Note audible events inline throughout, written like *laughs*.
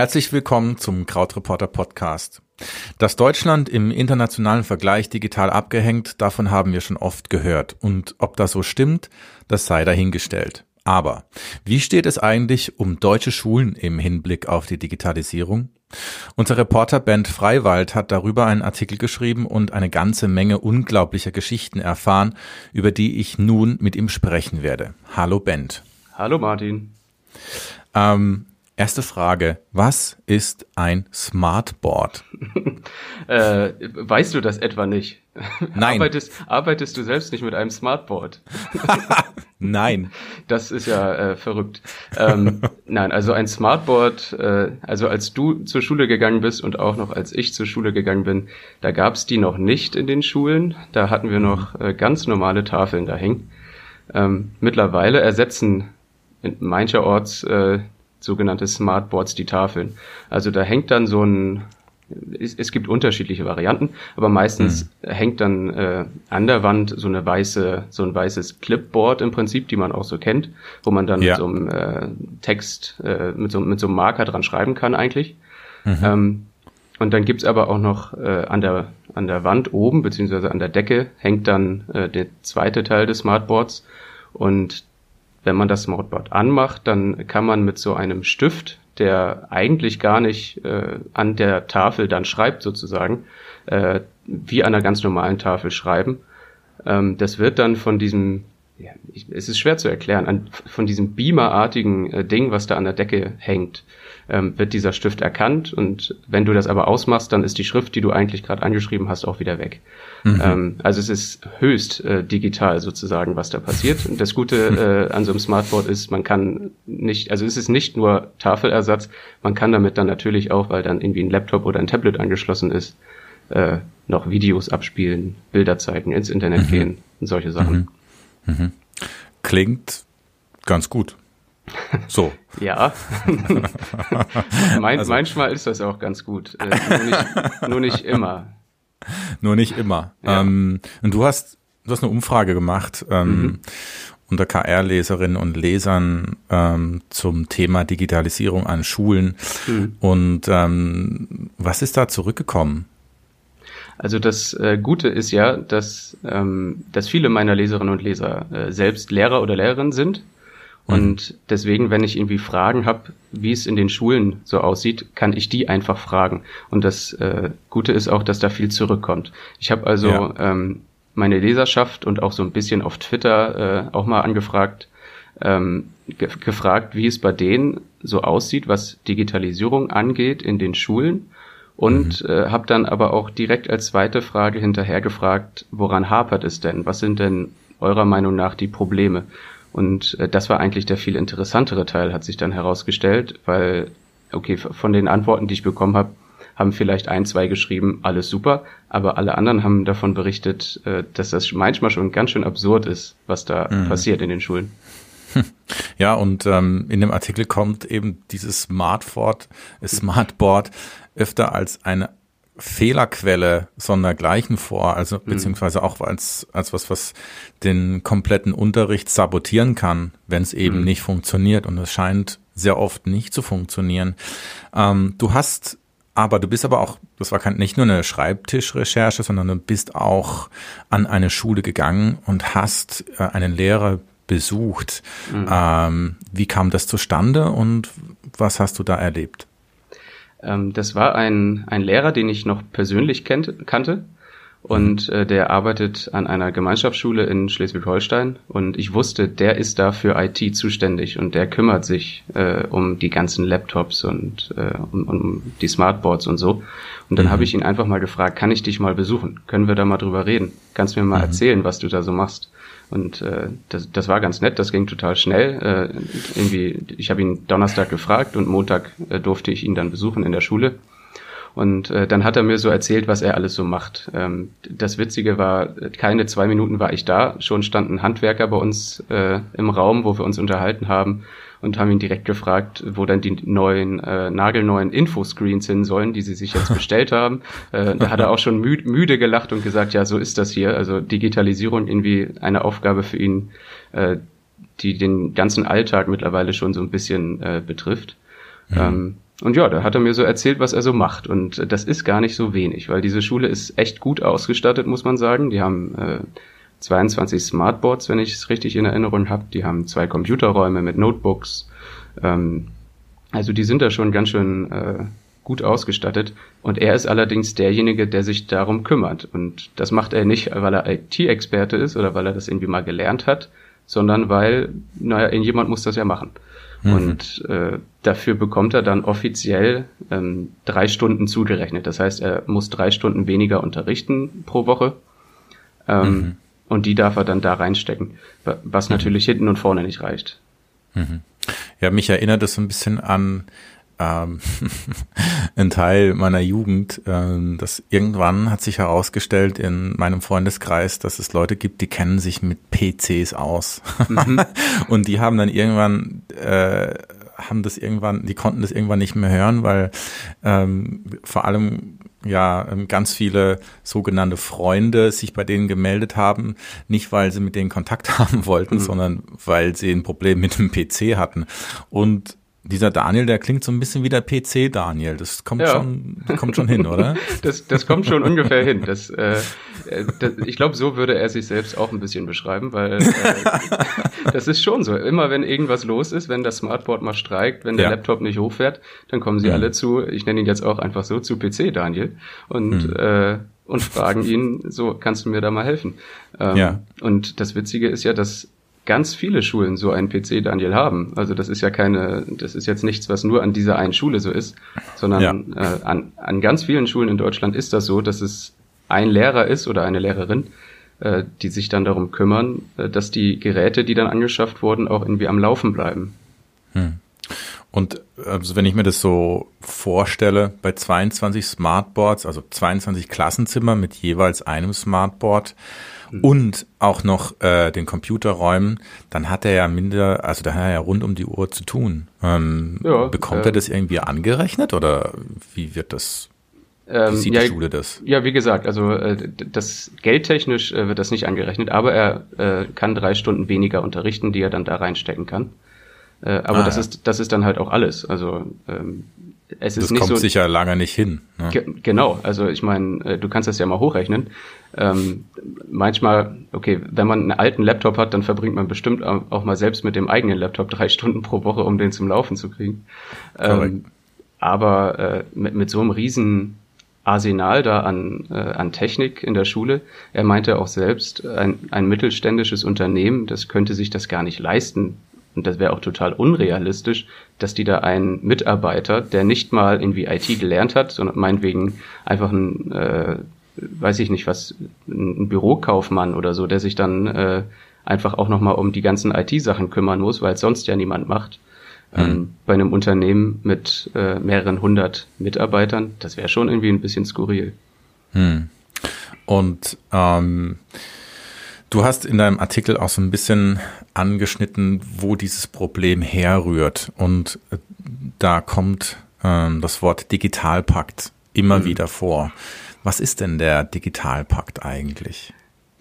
Herzlich willkommen zum Krautreporter Podcast. Dass Deutschland im internationalen Vergleich digital abgehängt, davon haben wir schon oft gehört. Und ob das so stimmt, das sei dahingestellt. Aber wie steht es eigentlich um deutsche Schulen im Hinblick auf die Digitalisierung? Unser Reporter Bent Freiwald hat darüber einen Artikel geschrieben und eine ganze Menge unglaublicher Geschichten erfahren, über die ich nun mit ihm sprechen werde. Hallo Bent. Hallo Martin. Ähm, Erste Frage, was ist ein Smartboard? *laughs* äh, weißt du das etwa nicht? Nein. Arbeitest, arbeitest du selbst nicht mit einem Smartboard? *laughs* nein. Das ist ja äh, verrückt. Ähm, *laughs* nein, also ein Smartboard, äh, also als du zur Schule gegangen bist und auch noch als ich zur Schule gegangen bin, da gab's die noch nicht in den Schulen. Da hatten wir noch äh, ganz normale Tafeln da hängen. Ähm, mittlerweile ersetzen mancherorts äh, sogenannte Smartboards, die Tafeln. Also da hängt dann so ein, es, es gibt unterschiedliche Varianten, aber meistens mhm. hängt dann äh, an der Wand so eine weiße, so ein weißes Clipboard im Prinzip, die man auch so kennt, wo man dann ja. mit so einem äh, Text, äh, mit, so, mit so einem Marker dran schreiben kann eigentlich. Mhm. Ähm, und dann gibt's aber auch noch äh, an der an der Wand oben beziehungsweise an der Decke hängt dann äh, der zweite Teil des Smartboards und wenn man das Smartboard anmacht, dann kann man mit so einem Stift, der eigentlich gar nicht äh, an der Tafel dann schreibt sozusagen, äh, wie an einer ganz normalen Tafel schreiben. Ähm, das wird dann von diesem, ja, ich, es ist schwer zu erklären, an, von diesem Beamer-artigen äh, Ding, was da an der Decke hängt, ähm, wird dieser Stift erkannt und wenn du das aber ausmachst, dann ist die Schrift, die du eigentlich gerade angeschrieben hast, auch wieder weg. Mhm. Ähm, also es ist höchst äh, digital sozusagen, was da passiert. Und das Gute *laughs* äh, an so einem Smartboard ist, man kann nicht, also es ist nicht nur Tafelersatz, man kann damit dann natürlich auch, weil dann irgendwie ein Laptop oder ein Tablet angeschlossen ist, äh, noch Videos abspielen, Bilder zeigen, ins Internet mhm. gehen und solche Sachen. Mhm. Mhm. Klingt ganz gut. So. *laughs* ja. mein, also. Manchmal ist das auch ganz gut. Äh, nur, nicht, nur nicht immer. Nur nicht immer. Ja. Ähm, und du hast, du hast eine Umfrage gemacht ähm, mhm. unter KR-Leserinnen und Lesern ähm, zum Thema Digitalisierung an Schulen. Mhm. Und ähm, was ist da zurückgekommen? Also das äh, Gute ist ja, dass, ähm, dass viele meiner Leserinnen und Leser äh, selbst Lehrer oder Lehrerinnen sind Mhm. Und deswegen, wenn ich irgendwie Fragen habe, wie es in den Schulen so aussieht, kann ich die einfach fragen. Und das äh, Gute ist auch, dass da viel zurückkommt. Ich habe also ja. ähm, meine Leserschaft und auch so ein bisschen auf Twitter äh, auch mal angefragt, ähm, ge gefragt, wie es bei denen so aussieht, was Digitalisierung angeht in den Schulen. Und mhm. äh, habe dann aber auch direkt als zweite Frage hinterher gefragt, woran hapert es denn? Was sind denn eurer Meinung nach die Probleme? Und äh, das war eigentlich der viel interessantere Teil, hat sich dann herausgestellt, weil, okay, von den Antworten, die ich bekommen habe, haben vielleicht ein, zwei geschrieben, alles super, aber alle anderen haben davon berichtet, äh, dass das manchmal schon ganz schön absurd ist, was da mhm. passiert in den Schulen. Ja, und ähm, in dem Artikel kommt eben dieses Smartboard, Smartboard öfter als eine Fehlerquelle sondergleichen vor, also mhm. beziehungsweise auch als, als was, was den kompletten Unterricht sabotieren kann, wenn es eben mhm. nicht funktioniert. Und es scheint sehr oft nicht zu funktionieren. Ähm, du hast aber du bist aber auch, das war kein, nicht nur eine Schreibtischrecherche, sondern du bist auch an eine Schule gegangen und hast äh, einen Lehrer besucht. Mhm. Ähm, wie kam das zustande und was hast du da erlebt? Ähm, das war ein, ein Lehrer, den ich noch persönlich kennt, kannte. Und äh, der arbeitet an einer Gemeinschaftsschule in Schleswig-Holstein. Und ich wusste, der ist da für IT zuständig und der kümmert sich äh, um die ganzen Laptops und äh, um, um die Smartboards und so. Und dann mhm. habe ich ihn einfach mal gefragt, kann ich dich mal besuchen? Können wir da mal drüber reden? Kannst du mir mal mhm. erzählen, was du da so machst? Und äh, das, das war ganz nett, das ging total schnell. Äh, irgendwie, ich habe ihn Donnerstag gefragt und Montag äh, durfte ich ihn dann besuchen in der Schule. Und äh, dann hat er mir so erzählt, was er alles so macht. Ähm, das Witzige war, keine zwei Minuten war ich da, schon stand ein Handwerker bei uns äh, im Raum, wo wir uns unterhalten haben. Und haben ihn direkt gefragt, wo dann die neuen, äh, nagelneuen Infoscreens hin sollen, die sie sich jetzt bestellt haben. *laughs* Äh, da hat er auch schon mü müde gelacht und gesagt, ja, so ist das hier. Also Digitalisierung irgendwie eine Aufgabe für ihn, äh, die den ganzen Alltag mittlerweile schon so ein bisschen äh, betrifft. Mhm. Ähm, und ja, da hat er mir so erzählt, was er so macht. Und das ist gar nicht so wenig, weil diese Schule ist echt gut ausgestattet, muss man sagen. Die haben äh, 22 Smartboards, wenn ich es richtig in Erinnerung habe. Die haben zwei Computerräume mit Notebooks. Ähm, also die sind da schon ganz schön äh, gut ausgestattet. Und er ist allerdings derjenige, der sich darum kümmert. Und das macht er nicht, weil er IT-Experte ist oder weil er das irgendwie mal gelernt hat, sondern weil, naja, jemand muss das ja machen. Mhm. Und äh, dafür bekommt er dann offiziell ähm, drei Stunden zugerechnet. Das heißt, er muss drei Stunden weniger unterrichten pro Woche. Ähm, mhm. Und die darf er dann da reinstecken, was mhm. natürlich hinten und vorne nicht reicht. Mhm. Ja, mich erinnert das so ein bisschen an ähm, *laughs* ein Teil meiner Jugend, ähm, dass irgendwann hat sich herausgestellt in meinem Freundeskreis, dass es Leute gibt, die kennen sich mit PCs aus. Mhm. *laughs* und die haben dann irgendwann äh, haben das irgendwann, die konnten das irgendwann nicht mehr hören, weil ähm, vor allem ja ähm, ganz viele sogenannte Freunde sich bei denen gemeldet haben, nicht weil sie mit denen Kontakt *laughs* haben wollten, mhm. sondern weil sie ein Problem mit dem PC hatten. Und dieser Daniel, der klingt so ein bisschen wie der PC Daniel. Das kommt ja. schon, kommt schon hin, oder? *laughs* Das, das kommt schon ungefähr hin. Das, äh, äh, das, ich glaube, so würde er sich selbst auch ein bisschen beschreiben, weil äh, *laughs* das ist schon so. Immer wenn irgendwas los ist, wenn das Smartboard mal streikt, wenn der ja. Laptop nicht hochfährt, dann kommen sie mhm. alle zu. Ich nenne ihn jetzt auch einfach so zu PC Daniel und mhm. äh, und fragen ihn, so kannst du mir da mal helfen? Ähm, ja. Und das Witzige ist ja, dass ganz viele Schulen so einen PC Daniel haben. Also das ist ja keine, das ist jetzt nichts, was nur an dieser einen Schule so ist, sondern ja. äh, an, an ganz vielen Schulen in Deutschland ist das so, dass es ein Lehrer ist oder eine Lehrerin, äh, die sich dann darum kümmern, äh, dass die Geräte, die dann angeschafft wurden, auch irgendwie am Laufen bleiben. Hm. Und also wenn ich mir das so vorstelle, bei 22 Smartboards, also 22 Klassenzimmer mit jeweils einem Smartboard, mhm. und auch noch äh, den Computerräumen, dann hat er ja minder, also da hat er ja rund um die Uhr zu tun. Ähm, ja, bekommt äh, er das irgendwie angerechnet oder wie wird das? Wie ähm, sieht ja, die Schule das? Ja, wie gesagt, also äh, das geldtechnisch äh, wird das nicht angerechnet, aber er äh, kann drei Stunden weniger unterrichten, die er dann da reinstecken kann. Äh, aber ah, das ja. ist das ist dann halt auch alles. Also ähm, es ist das nicht kommt so, sicher lange nicht hin. Ne? Ge genau, also ich meine, äh, du kannst das ja mal hochrechnen. Ähm, manchmal, okay, wenn man einen alten Laptop hat, dann verbringt man bestimmt auch mal selbst mit dem eigenen Laptop drei *laughs* Stunden pro Woche, um den zum Laufen zu kriegen. Ähm, aber äh, mit, mit so einem riesen Arsenal da an, äh, an Technik in der Schule. Er meinte auch selbst, ein, ein mittelständisches Unternehmen, das könnte sich das gar nicht leisten, und das wäre auch total unrealistisch, dass die da einen Mitarbeiter, der nicht mal irgendwie IT gelernt hat, sondern meinetwegen einfach ein, äh, weiß ich nicht was, ein Bürokaufmann oder so, der sich dann äh, einfach auch nochmal um die ganzen IT-Sachen kümmern muss, weil es sonst ja niemand macht. Mhm. Ähm, bei einem Unternehmen mit äh, mehreren hundert Mitarbeitern, das wäre schon irgendwie ein bisschen skurril. Mhm. Und ähm, Du hast in deinem Artikel auch so ein bisschen angeschnitten, wo dieses Problem herrührt. Und äh, da kommt ähm, das Wort Digitalpakt immer mhm. wieder vor. Was ist denn der Digitalpakt eigentlich?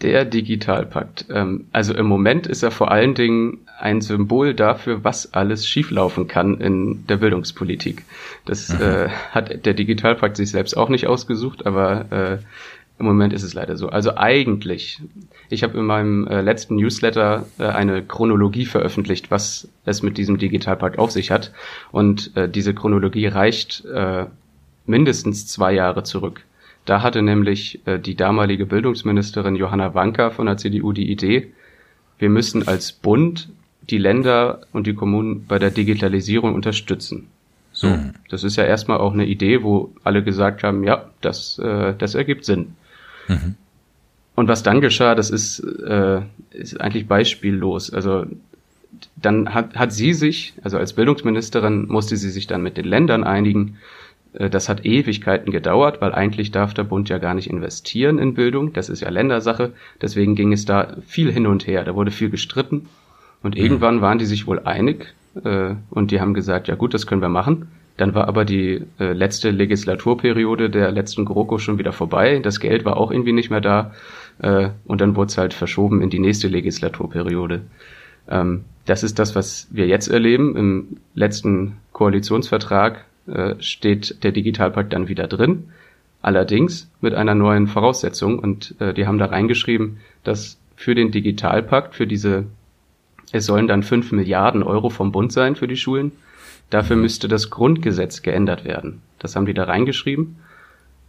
Der Digitalpakt. Ähm, also im Moment ist er vor allen Dingen ein Symbol dafür, was alles schieflaufen kann in der Bildungspolitik. Das mhm. äh, hat der Digitalpakt sich selbst auch nicht ausgesucht, aber äh, im Moment ist es leider so. Also eigentlich, ich habe in meinem äh, letzten Newsletter äh, eine Chronologie veröffentlicht, was es mit diesem Digitalpakt auf sich hat. Und äh, diese Chronologie reicht äh, mindestens zwei Jahre zurück. Da hatte nämlich äh, die damalige Bildungsministerin Johanna Wanka von der CDU die Idee, wir müssen als Bund die Länder und die Kommunen bei der Digitalisierung unterstützen. So, mhm. das ist ja erstmal auch eine Idee, wo alle gesagt haben, ja, das, äh, das ergibt Sinn. Mhm. Und was dann geschah, das ist, äh, ist eigentlich beispiellos. Also dann hat, hat sie sich, also als Bildungsministerin musste sie sich dann mit den Ländern einigen. Äh, das hat Ewigkeiten gedauert, weil eigentlich darf der Bund ja gar nicht investieren in Bildung. Das ist ja Ländersache. Deswegen ging es da viel hin und her. Da wurde viel gestritten. Und mhm. irgendwann waren die sich wohl einig, äh, und die haben gesagt, ja gut, das können wir machen. Dann war aber die äh, letzte Legislaturperiode der letzten GroKo schon wieder vorbei. Das Geld war auch irgendwie nicht mehr da. Äh, und dann wurde es halt verschoben in die nächste Legislaturperiode. Ähm, das ist das, was wir jetzt erleben. Im letzten Koalitionsvertrag äh, steht der Digitalpakt dann wieder drin. Allerdings mit einer neuen Voraussetzung. Und äh, die haben da reingeschrieben, dass für den Digitalpakt, für diese, es sollen dann fünf Milliarden Euro vom Bund sein für die Schulen. Dafür müsste das Grundgesetz geändert werden. Das haben die da reingeschrieben.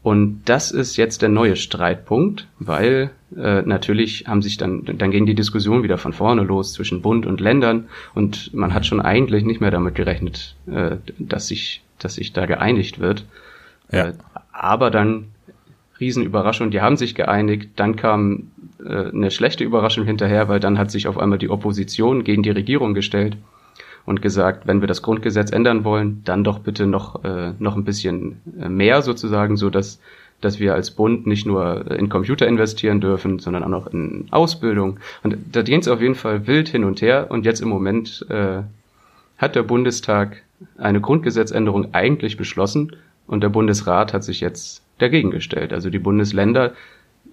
Und das ist jetzt der neue Streitpunkt, weil äh, natürlich haben sich dann, dann ging die Diskussion wieder von vorne los zwischen Bund und Ländern und man hat schon eigentlich nicht mehr damit gerechnet, äh, dass sich, dass sich da geeinigt wird. Ja. Äh, aber dann Riesenüberraschung, die haben sich geeinigt, dann kam äh, eine schlechte Überraschung hinterher, weil dann hat sich auf einmal die Opposition gegen die Regierung gestellt und gesagt, wenn wir das Grundgesetz ändern wollen, dann doch bitte noch, äh, noch ein bisschen äh, mehr sozusagen, so dass, dass wir als Bund nicht nur in Computer investieren dürfen, sondern auch noch in Ausbildung. Und da ging es auf jeden Fall wild hin und her. Und jetzt im Moment äh, hat der Bundestag eine Grundgesetzänderung eigentlich beschlossen und der Bundesrat hat sich jetzt dagegen gestellt. Also die Bundesländer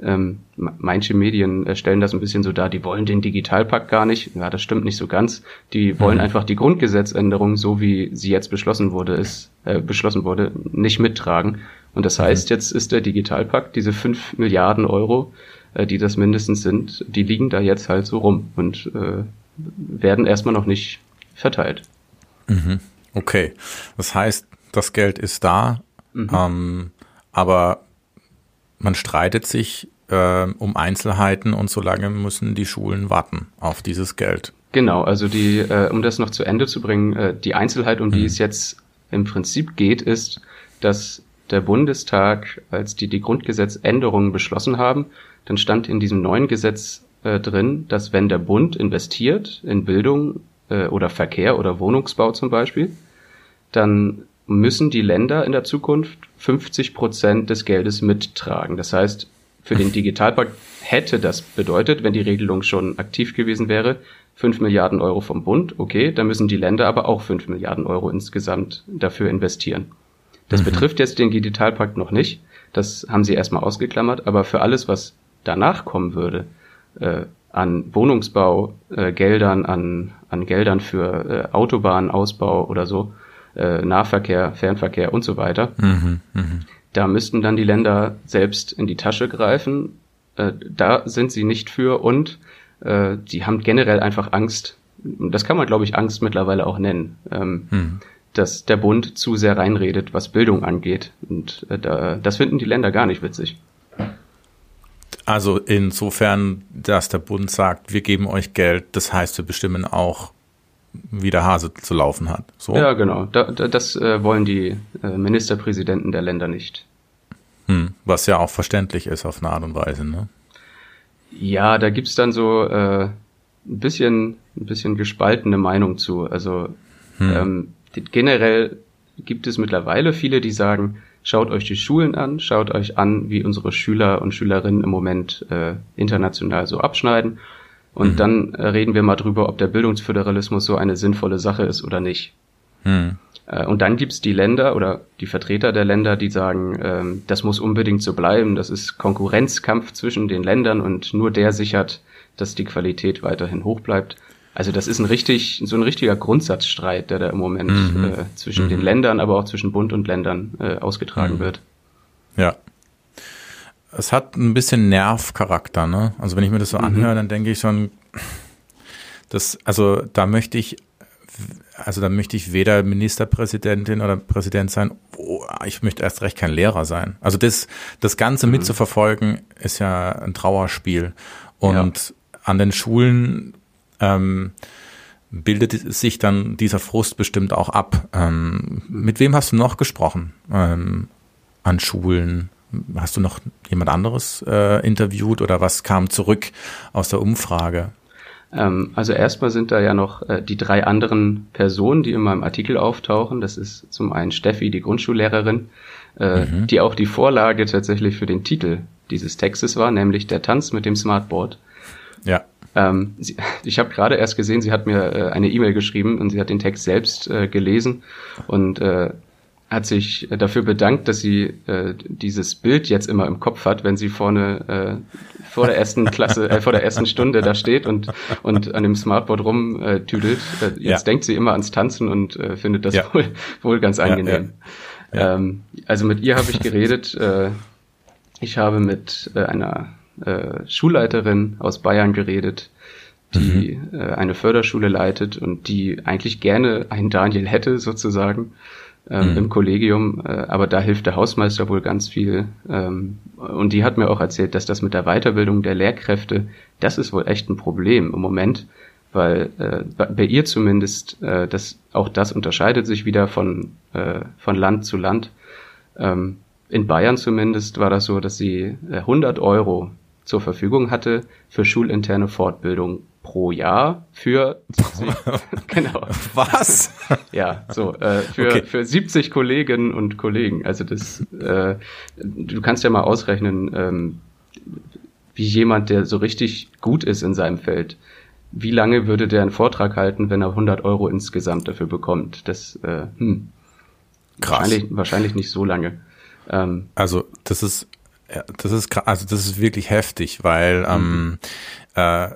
ähm, manche Medien äh, stellen das ein bisschen so dar, die wollen den Digitalpakt gar nicht. Ja, das stimmt nicht so ganz. Die wollen mhm. einfach die Grundgesetzänderung, so wie sie jetzt beschlossen wurde, ist, äh, beschlossen wurde, nicht mittragen. Und das heißt, mhm. jetzt ist der Digitalpakt, diese fünf Milliarden Euro, äh, die das mindestens sind, die liegen da jetzt halt so rum und äh, werden erstmal noch nicht verteilt. Mhm. Okay. Das heißt, das Geld ist da, mhm. ähm, aber man streitet sich äh, um Einzelheiten und so lange müssen die Schulen warten auf dieses Geld. Genau, also die, äh, um das noch zu Ende zu bringen, äh, die Einzelheit, um die mhm. es jetzt im Prinzip geht, ist, dass der Bundestag, als die die Grundgesetzänderungen beschlossen haben, dann stand in diesem neuen Gesetz äh, drin, dass wenn der Bund investiert in Bildung äh, oder Verkehr oder Wohnungsbau zum Beispiel, dann müssen die Länder in der Zukunft 50 Prozent des Geldes mittragen. Das heißt, für den Digitalpakt hätte das bedeutet, wenn die Regelung schon aktiv gewesen wäre, 5 Milliarden Euro vom Bund, okay, dann müssen die Länder aber auch 5 Milliarden Euro insgesamt dafür investieren. Das mhm. betrifft jetzt den Digitalpakt noch nicht, das haben sie erstmal ausgeklammert, aber für alles, was danach kommen würde, äh, an Wohnungsbau, äh, Geldern, an, an Geldern für äh, Autobahnausbau oder so, äh, Nahverkehr, Fernverkehr und so weiter. Mhm, mh. Da müssten dann die Länder selbst in die Tasche greifen. Äh, da sind sie nicht für und äh, die haben generell einfach Angst. Das kann man, glaube ich, Angst mittlerweile auch nennen. Ähm, mhm. dass der Bund zu sehr reinredet, was Bildung angeht. Und äh, da, das finden die Länder gar nicht witzig. Also insofern, dass der Bund sagt, wir geben euch Geld, das heißt, wir bestimmen auch, wie der Hase zu laufen hat. So? Ja, genau. Da, da, das äh, wollen die äh, Ministerpräsidenten der Länder nicht. Hm, was ja auch verständlich ist auf eine Art und Weise, ne? Ja, da gibt's dann so äh, ein bisschen, ein bisschen gespaltene Meinung zu. Also hm. ähm, generell gibt es mittlerweile viele, die sagen, schaut euch die Schulen an, schaut euch an, wie unsere Schüler und Schülerinnen im Moment äh, international so abschneiden und mhm. dann äh, reden wir mal drüber, ob der Bildungsföderalismus so eine sinnvolle Sache ist oder nicht. Mhm. Und dann gibt's die Länder oder die Vertreter der Länder, die sagen, ähm, das muss unbedingt so bleiben, das ist Konkurrenzkampf zwischen den Ländern und nur der sichert, dass die Qualität weiterhin hoch bleibt. Also das ist ein richtig, so ein richtiger Grundsatzstreit, der da im Moment mhm. äh, zwischen mhm. den Ländern, aber auch zwischen Bund und Ländern äh, ausgetragen mhm. wird. Ja, es hat ein bisschen Nervcharakter, ne? Also wenn ich mir das so mhm. anhöre, dann denke ich schon, das, also da möchte ich, also da möchte ich weder Ministerpräsidentin oder Präsident sein, oh, ich möchte erst recht kein Lehrer sein. Also das, das Ganze mhm. mitzuverfolgen, ist ja ein Trauerspiel. Und ja. an den Schulen ähm, bildet sich dann dieser Frust bestimmt auch ab. Ähm, mit wem hast du noch gesprochen ähm, an Schulen? Hast du noch jemand anderes äh, interviewt oder was kam zurück aus der Umfrage? Ähm, also erstmal sind da ja noch äh, die drei anderen Personen, die in meinem Artikel auftauchen. Das ist zum einen Steffi, die Grundschullehrerin, äh, mhm. die auch die Vorlage tatsächlich für den Titel dieses Textes war, nämlich der Tanz mit dem Smartboard. Ja. Ähm, sie, *laughs* ich habe gerade erst gesehen, sie hat mir äh, eine E-Mail geschrieben und sie hat den Text selbst äh, gelesen und äh, hat sich dafür bedankt, dass sie äh, dieses Bild jetzt immer im Kopf hat, wenn sie vorne äh, vor der ersten Klasse, äh, vor der ersten Stunde da steht und und an dem Smartboard rumtüdelt. Äh, jetzt ja. denkt sie immer ans Tanzen und äh, findet das ja. wohl, wohl ganz angenehm. Ja, ähm, also mit ihr habe ich geredet. Äh, ich habe mit äh, einer äh, Schulleiterin aus Bayern geredet, die mhm. äh, eine Förderschule leitet und die eigentlich gerne einen Daniel hätte sozusagen ähm, mhm. im Kollegium, äh, aber da hilft der Hausmeister wohl ganz viel. Ähm, und die hat mir auch erzählt, dass das mit der Weiterbildung der Lehrkräfte, das ist wohl echt ein Problem im Moment, weil äh, bei ihr zumindest, äh, das, auch das unterscheidet sich wieder von, äh, von Land zu Land. Ähm, in Bayern zumindest war das so, dass sie 100 äh, Euro zur Verfügung hatte für schulinterne Fortbildung pro Jahr für 70, *laughs* genau. Was? Ja, so äh, für okay. für 70 Kolleginnen und Kollegen. Also das äh, du kannst ja mal ausrechnen, ähm, wie jemand, der so richtig gut ist in seinem Feld, wie lange würde der einen Vortrag halten, wenn er 100 Euro insgesamt dafür bekommt? Das äh, hm, Krass. Wahrscheinlich, wahrscheinlich nicht so lange. Ähm, also das ist ja, das ist also das ist wirklich heftig, weil ähm, mhm. äh,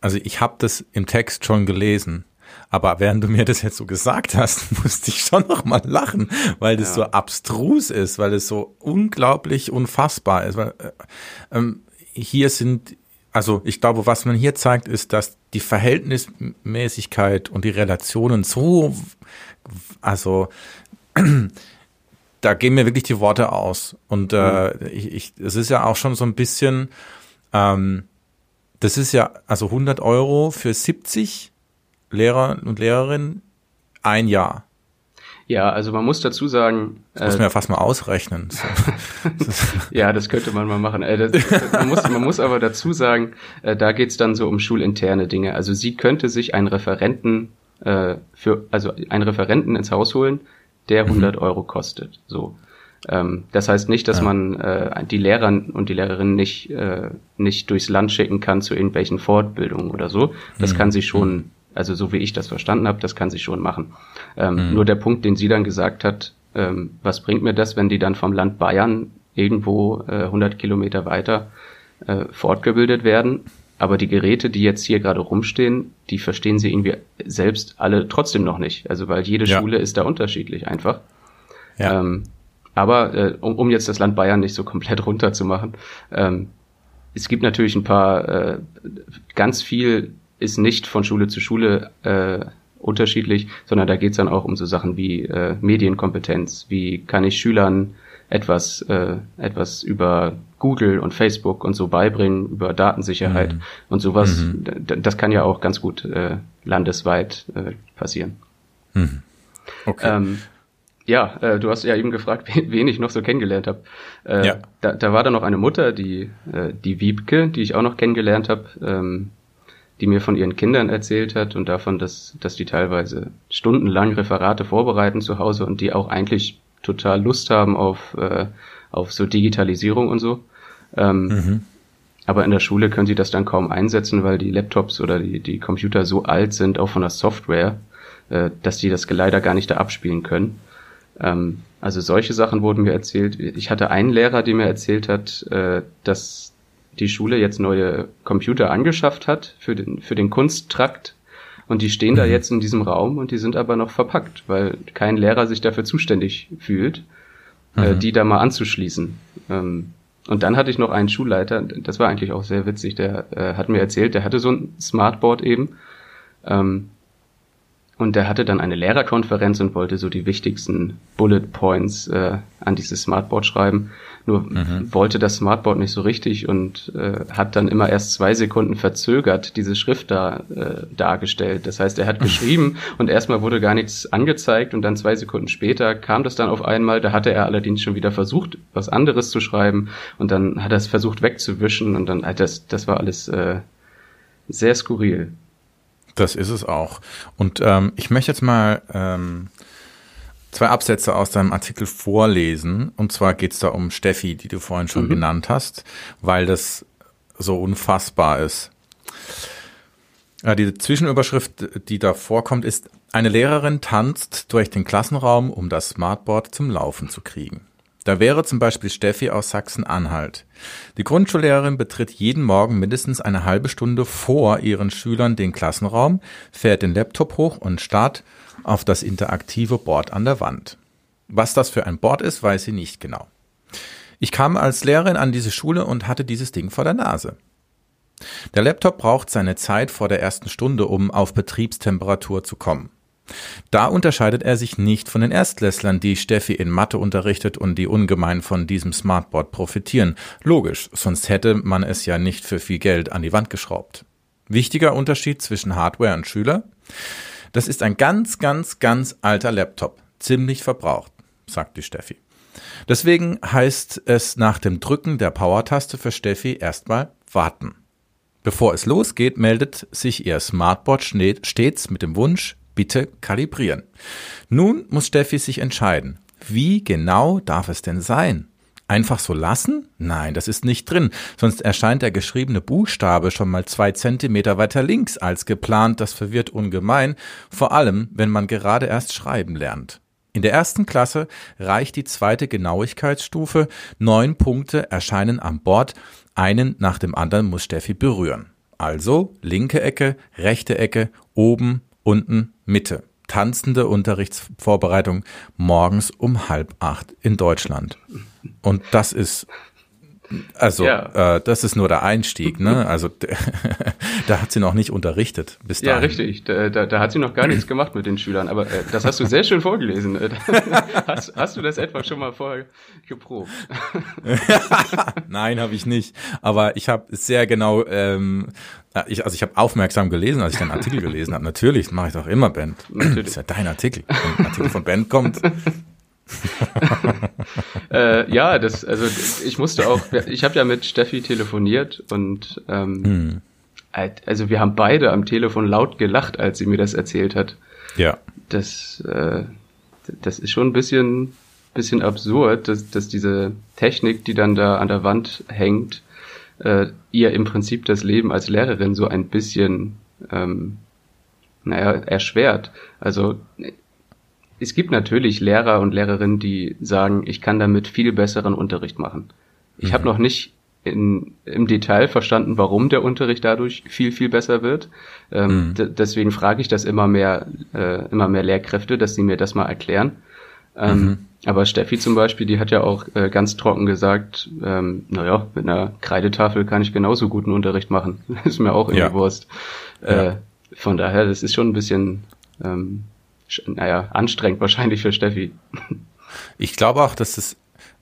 also ich habe das im Text schon gelesen, aber während du mir das jetzt so gesagt hast, *laughs* musste ich schon noch mal lachen, weil das ja. so abstrus ist, weil es so unglaublich unfassbar ist. Weil, äh, ähm, hier sind also ich glaube, was man hier zeigt, ist, dass die Verhältnismäßigkeit und die Relationen so, also *clears throat* da gehen mir wirklich die Worte aus. Und äh, mhm. ich, ich, es ist ja auch schon so ein bisschen, ähm, das ist ja also 100 Euro für 70 Lehrer und Lehrerinnen ein Jahr. Ja, also man muss dazu sagen. Das muss man ja fast mal ausrechnen. *laughs* ja, das könnte man mal machen. Äh, das, man, muss, man muss aber dazu sagen, äh, da geht's dann so um schulinterne Dinge. Also sie könnte sich einen Referenten äh, für, also einen Referenten ins Haus holen, der 100 mhm. Euro kostet. So. Ähm, das heißt nicht, dass ja. man äh, die Lehrer und die Lehrerinnen nicht, äh, nicht durchs Land schicken kann zu irgendwelchen Fortbildungen oder so. Das mhm. kann sie schon, mhm. also so wie ich das verstanden habe, das kann sie schon machen. Ähm, mhm. Nur der Punkt, den sie dann gesagt hat, ähm, was bringt mir das, wenn die dann vom Land Bayern irgendwo äh, 100 Kilometer weiter äh, fortgebildet werden aber die Geräte, die jetzt hier gerade rumstehen, die verstehen sie irgendwie selbst alle trotzdem noch nicht. Also weil jede ja. Schule ist da unterschiedlich einfach. Ja. Ähm, aber äh, um, um jetzt das Land Bayern nicht so komplett *laughs* runterzumachen, ähm, es gibt natürlich ein paar, äh, ganz viel ist nicht von Schule zu Schule äh, unterschiedlich, sondern da geht's dann auch um so Sachen wie äh, Medienkompetenz, wie kann ich Schülern etwas, äh, etwas über Google und Facebook und so beibringen, über Datensicherheit mhm. und sowas. Mhm. Das kann ja auch ganz gut äh, landesweit äh, passieren. Mhm. Okay. Ähm, ja, äh, du hast ja eben gefragt, *laughs* wen ich noch so kennengelernt habe. Äh, ja. da, da war da noch eine Mutter, die, äh, die Wiebke, die ich auch noch kennengelernt habe, ähm, die mir von ihren Kindern erzählt hat und davon, dass, dass die teilweise stundenlang Referate vorbereiten zu Hause und die auch eigentlich total Lust haben auf, äh, auf so Digitalisierung und so. Ähm, mhm. Aber in der Schule können sie das dann kaum einsetzen, weil die Laptops oder die, die Computer so alt sind, auch von der Software, äh, dass die das leider gar nicht da abspielen können. Ähm, also solche Sachen wurden mir erzählt. Ich hatte einen Lehrer, der mir erzählt hat, äh, dass die Schule jetzt neue Computer angeschafft hat für den, für den Kunsttrakt und die stehen mhm. da jetzt in diesem Raum und die sind aber noch verpackt, weil kein Lehrer sich dafür zuständig fühlt, äh, mhm. äh, die da mal anzuschließen. Ähm, und dann hatte ich noch einen Schulleiter, das war eigentlich auch sehr witzig, der äh, hat mir erzählt, der hatte so ein Smartboard eben. Ähm, und der hatte dann eine Lehrerkonferenz und wollte so die wichtigsten Bullet Points äh, an dieses Smartboard schreiben. Nur mhm. wollte das Smartboard nicht so richtig und äh, hat dann immer erst zwei Sekunden verzögert diese Schrift da äh, dargestellt. Das heißt, er hat *laughs* geschrieben und erstmal wurde gar nichts angezeigt und dann zwei Sekunden später kam das dann auf einmal. Da hatte er allerdings schon wieder versucht, was anderes zu schreiben und dann hat er es versucht wegzuwischen und dann, halt das, das war alles äh, sehr skurril. Das ist es auch. Und ähm, ich möchte jetzt mal ähm, zwei Absätze aus deinem Artikel vorlesen. Und zwar geht es da um Steffi, die du vorhin schon mhm. genannt hast, weil das so unfassbar ist. Ja, die Zwischenüberschrift, die da vorkommt, ist, eine Lehrerin tanzt durch den Klassenraum, um das Smartboard zum Laufen zu kriegen. Da wäre zum Beispiel Steffi aus Sachsen-Anhalt. Die Grundschullehrerin betritt jeden Morgen mindestens eine halbe Stunde vor ihren Schülern den Klassenraum, fährt den Laptop hoch und starrt auf das interaktive Board an der Wand. Was das für ein Board ist, weiß sie nicht genau. Ich kam als Lehrerin an diese Schule und hatte dieses Ding vor der Nase. Der Laptop braucht seine Zeit vor der ersten Stunde, um auf Betriebstemperatur zu kommen. Da unterscheidet er sich nicht von den Erstklässlern, die Steffi in Mathe unterrichtet und die ungemein von diesem Smartboard profitieren. Logisch, sonst hätte man es ja nicht für viel Geld an die Wand geschraubt. Wichtiger Unterschied zwischen Hardware und Schüler? Das ist ein ganz, ganz, ganz alter Laptop. Ziemlich verbraucht, sagt die Steffi. Deswegen heißt es nach dem Drücken der Power-Taste für Steffi erstmal warten. Bevor es losgeht, meldet sich ihr Smartboard stets mit dem Wunsch, bitte kalibrieren. Nun muss Steffi sich entscheiden. Wie genau darf es denn sein? Einfach so lassen? Nein, das ist nicht drin, sonst erscheint der geschriebene Buchstabe schon mal zwei Zentimeter weiter links als geplant, das verwirrt ungemein, vor allem wenn man gerade erst schreiben lernt. In der ersten Klasse reicht die zweite Genauigkeitsstufe, neun Punkte erscheinen am Board, einen nach dem anderen muss Steffi berühren. Also linke Ecke, rechte Ecke, oben, unten, Mitte. Tanzende Unterrichtsvorbereitung morgens um halb acht in Deutschland. Und das ist also, ja. äh, das ist nur der Einstieg, ne? Also, *laughs* da hat sie noch nicht unterrichtet bis dahin. Ja, richtig. Da, da, da hat sie noch gar nichts gemacht mit den Schülern. Aber äh, das hast du sehr schön vorgelesen. *laughs* hast, hast du das etwa schon mal vorher geprobt? *laughs* Nein, habe ich nicht. Aber ich habe sehr genau, ähm, äh, ich, also ich habe aufmerksam gelesen, als ich den Artikel gelesen habe. Natürlich, mache ich doch immer, Ben. Natürlich. Das ist ja dein Artikel. Wenn ein Artikel von Ben kommt, *laughs* äh, ja, das, also ich musste auch, ich habe ja mit Steffi telefoniert und ähm, hm. also wir haben beide am Telefon laut gelacht, als sie mir das erzählt hat. Ja. Das, äh, das ist schon ein bisschen, bisschen absurd, dass, dass diese Technik, die dann da an der Wand hängt, äh, ihr im Prinzip das Leben als Lehrerin so ein bisschen ähm, naja, erschwert. Also es gibt natürlich Lehrer und Lehrerinnen, die sagen, ich kann damit viel besseren Unterricht machen. Ich mhm. habe noch nicht in, im Detail verstanden, warum der Unterricht dadurch viel, viel besser wird. Ähm, mhm. Deswegen frage ich das immer mehr, äh, immer mehr Lehrkräfte, dass sie mir das mal erklären. Ähm, mhm. Aber Steffi zum Beispiel, die hat ja auch äh, ganz trocken gesagt, ähm, naja, mit einer Kreidetafel kann ich genauso guten Unterricht machen. *laughs* ist mir auch irgendwie ja. Wurst. Äh, ja. Von daher, das ist schon ein bisschen ähm, naja, anstrengend wahrscheinlich für Steffi. Ich glaube auch, dass es,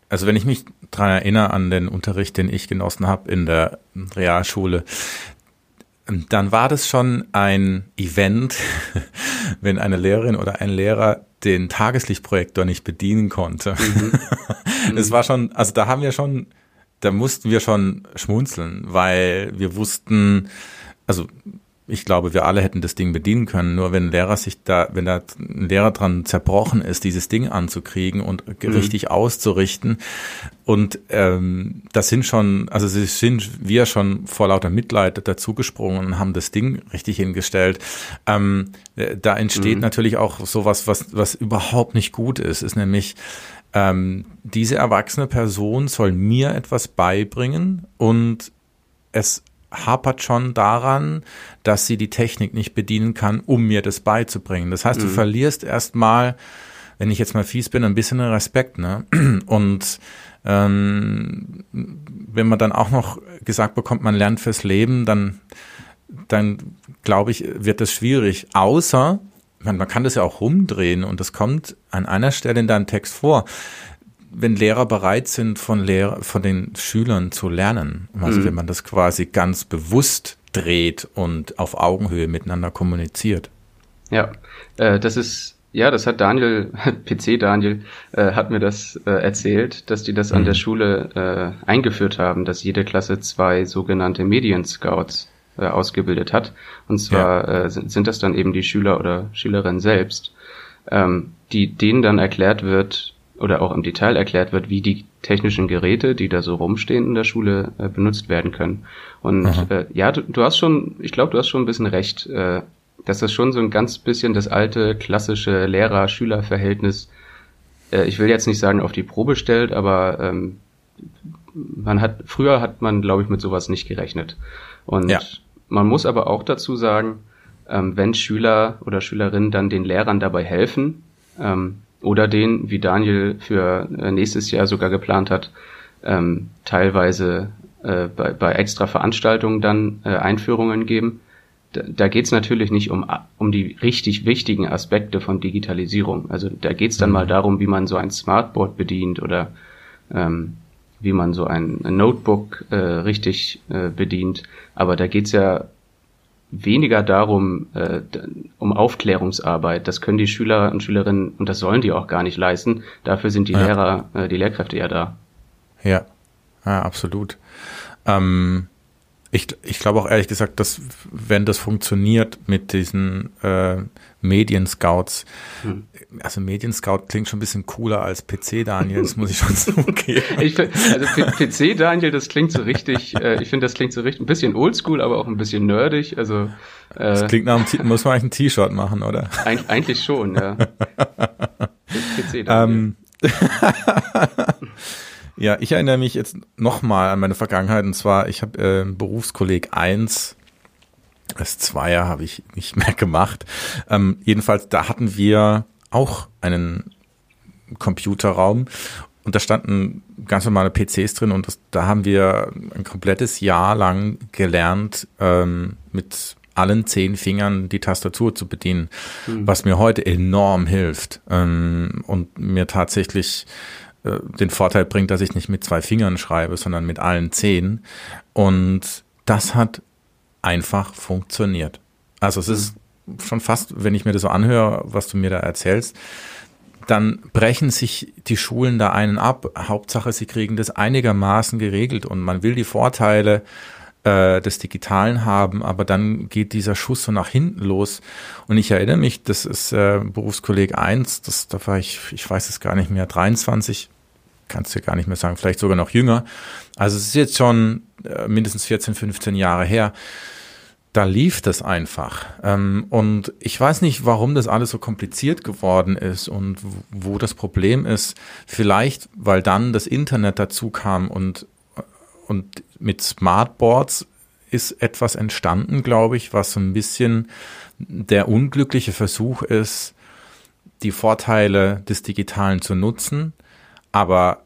also wenn ich mich dran erinnere an den Unterricht, den ich genossen habe in der Realschule, dann war das schon ein Event, *laughs* wenn eine Lehrerin oder ein Lehrer den Tageslichtprojektor nicht bedienen konnte. Mhm. *laughs* Es war schon, also da haben wir schon, da mussten wir schon schmunzeln, weil wir wussten, also ich glaube, wir alle hätten das Ding bedienen können. Nur wenn ein Lehrer sich da, wenn da ein Lehrer dran zerbrochen ist, dieses Ding anzukriegen und mhm. richtig auszurichten. Und ähm, das sind schon, also sind wir schon vor lauter Mitleid dazugesprungen und haben das Ding richtig hingestellt. Ähm, da entsteht mhm. natürlich auch sowas, was, was überhaupt nicht gut ist, ist nämlich ähm, diese erwachsene Person soll mir etwas beibringen und es hapert schon daran, dass sie die Technik nicht bedienen kann, um mir das beizubringen. Das heißt, mhm. du verlierst erstmal, wenn ich jetzt mal fies bin, ein bisschen Respekt, ne? *clears throat* Und ähm, wenn man dann auch noch gesagt bekommt, man lernt fürs Leben, dann, dann glaube ich, wird das schwierig. Außer, man, man kann das ja auch rumdrehen und das kommt an einer Stelle in deinem Text vor wenn Lehrer bereit sind, von, Lehrer, von den Schülern zu lernen. Also mhm. wenn man das quasi ganz bewusst dreht und auf Augenhöhe miteinander kommuniziert. Ja, äh, das ist, ja, das hat Daniel, *laughs* PC Daniel, äh, hat mir das äh, erzählt, dass die das mhm. an der Schule äh, eingeführt haben, dass jede Klasse zwei sogenannte Medien-Scouts äh, ausgebildet hat. Und zwar ja. äh, sind, sind das dann eben die Schüler oder Schülerinnen selbst, ähm, die denen dann erklärt wird, oder auch im Detail erklärt wird, wie die technischen Geräte, die da so rumstehen in der Schule, äh, benutzt werden können. Und äh, ja, du, du, hast schon, ich glaube, du hast schon ein bisschen recht, äh, dass das schon so ein ganz bisschen das alte klassische Lehrer-Schüler-Verhältnis, äh, ich will jetzt nicht sagen auf die Probe stellt, aber ähm, man hat früher hat man, glaube ich, mit sowas nicht gerechnet. Und ja. man muss aber auch dazu sagen, ähm, wenn Schüler oder Schülerinnen dann den Lehrern dabei helfen, ähm, oder den, wie Daniel für äh, nächstes Jahr sogar geplant hat, ähm, teilweise äh, bei, bei extra Veranstaltungen dann äh, Einführungen geben. Da, da geht es natürlich nicht um, um die richtig wichtigen Aspekte von Digitalisierung. Also da geht es dann mhm. mal darum, wie man so ein Smartboard bedient oder ähm, wie man so ein, Notebook äh, richtig äh, bedient. Aber da geht es ja weniger darum, äh, um Aufklärungsarbeit. Das können die Schüler und Schülerinnen und das sollen die auch gar nicht leisten. Dafür sind die ja. Lehrer, äh, die Lehrkräfte ja da. Ja, ja absolut. Ähm, ich, ich glaube auch ehrlich gesagt, dass wenn das funktioniert mit diesen äh, Medienscouts, hm. also Medienscout klingt schon ein bisschen cooler als PC Daniel, das muss ich schon *laughs* zugeben. ich also PC Daniel, das klingt so richtig, äh, ich finde, das klingt so richtig, ein bisschen oldschool, aber auch ein bisschen nerdig. Also äh, das klingt nach einem, muss man eigentlich ein T-Shirt machen, oder? Eig eigentlich schon, ja. *laughs* PC Daniel. Ähm, *laughs* Ja, ich erinnere mich jetzt nochmal an meine Vergangenheit. Und zwar, ich habe äh, Berufskolleg 1, das Zweier habe ich nicht mehr gemacht. Ähm, jedenfalls, da hatten wir auch einen Computerraum. Und da standen ganz normale PCs drin. Und das, da haben wir ein komplettes Jahr lang gelernt, ähm, mit allen zehn Fingern die Tastatur zu bedienen, mhm. was mir heute enorm hilft ähm, und mir tatsächlich äh, den Vorteil bringt, dass ich nicht mit zwei Fingern schreibe, sondern mit allen zehn. Und das hat einfach funktioniert. Also es ist schon fast, wenn ich mir das so anhöre, was du mir da erzählst, dann brechen sich die Schulen da einen ab. Hauptsache, sie kriegen das einigermaßen geregelt und man will die Vorteile äh, des Digitalen haben, aber dann geht dieser Schuss so nach hinten los. Und ich erinnere mich, das ist äh, Berufskolleg 1, das, da war ich, ich weiß es gar nicht mehr, 23, kannst du gar nicht mehr sagen, vielleicht sogar noch jünger. Also es ist jetzt schon äh, mindestens 14, 15 Jahre her. Da lief das einfach. Ähm, und ich weiß nicht, warum das alles so kompliziert geworden ist und wo das Problem ist. Vielleicht, weil dann das Internet dazu kam und, und mit Smartboards ist etwas entstanden, glaube ich, was so ein bisschen der unglückliche Versuch ist, die Vorteile des Digitalen zu nutzen aber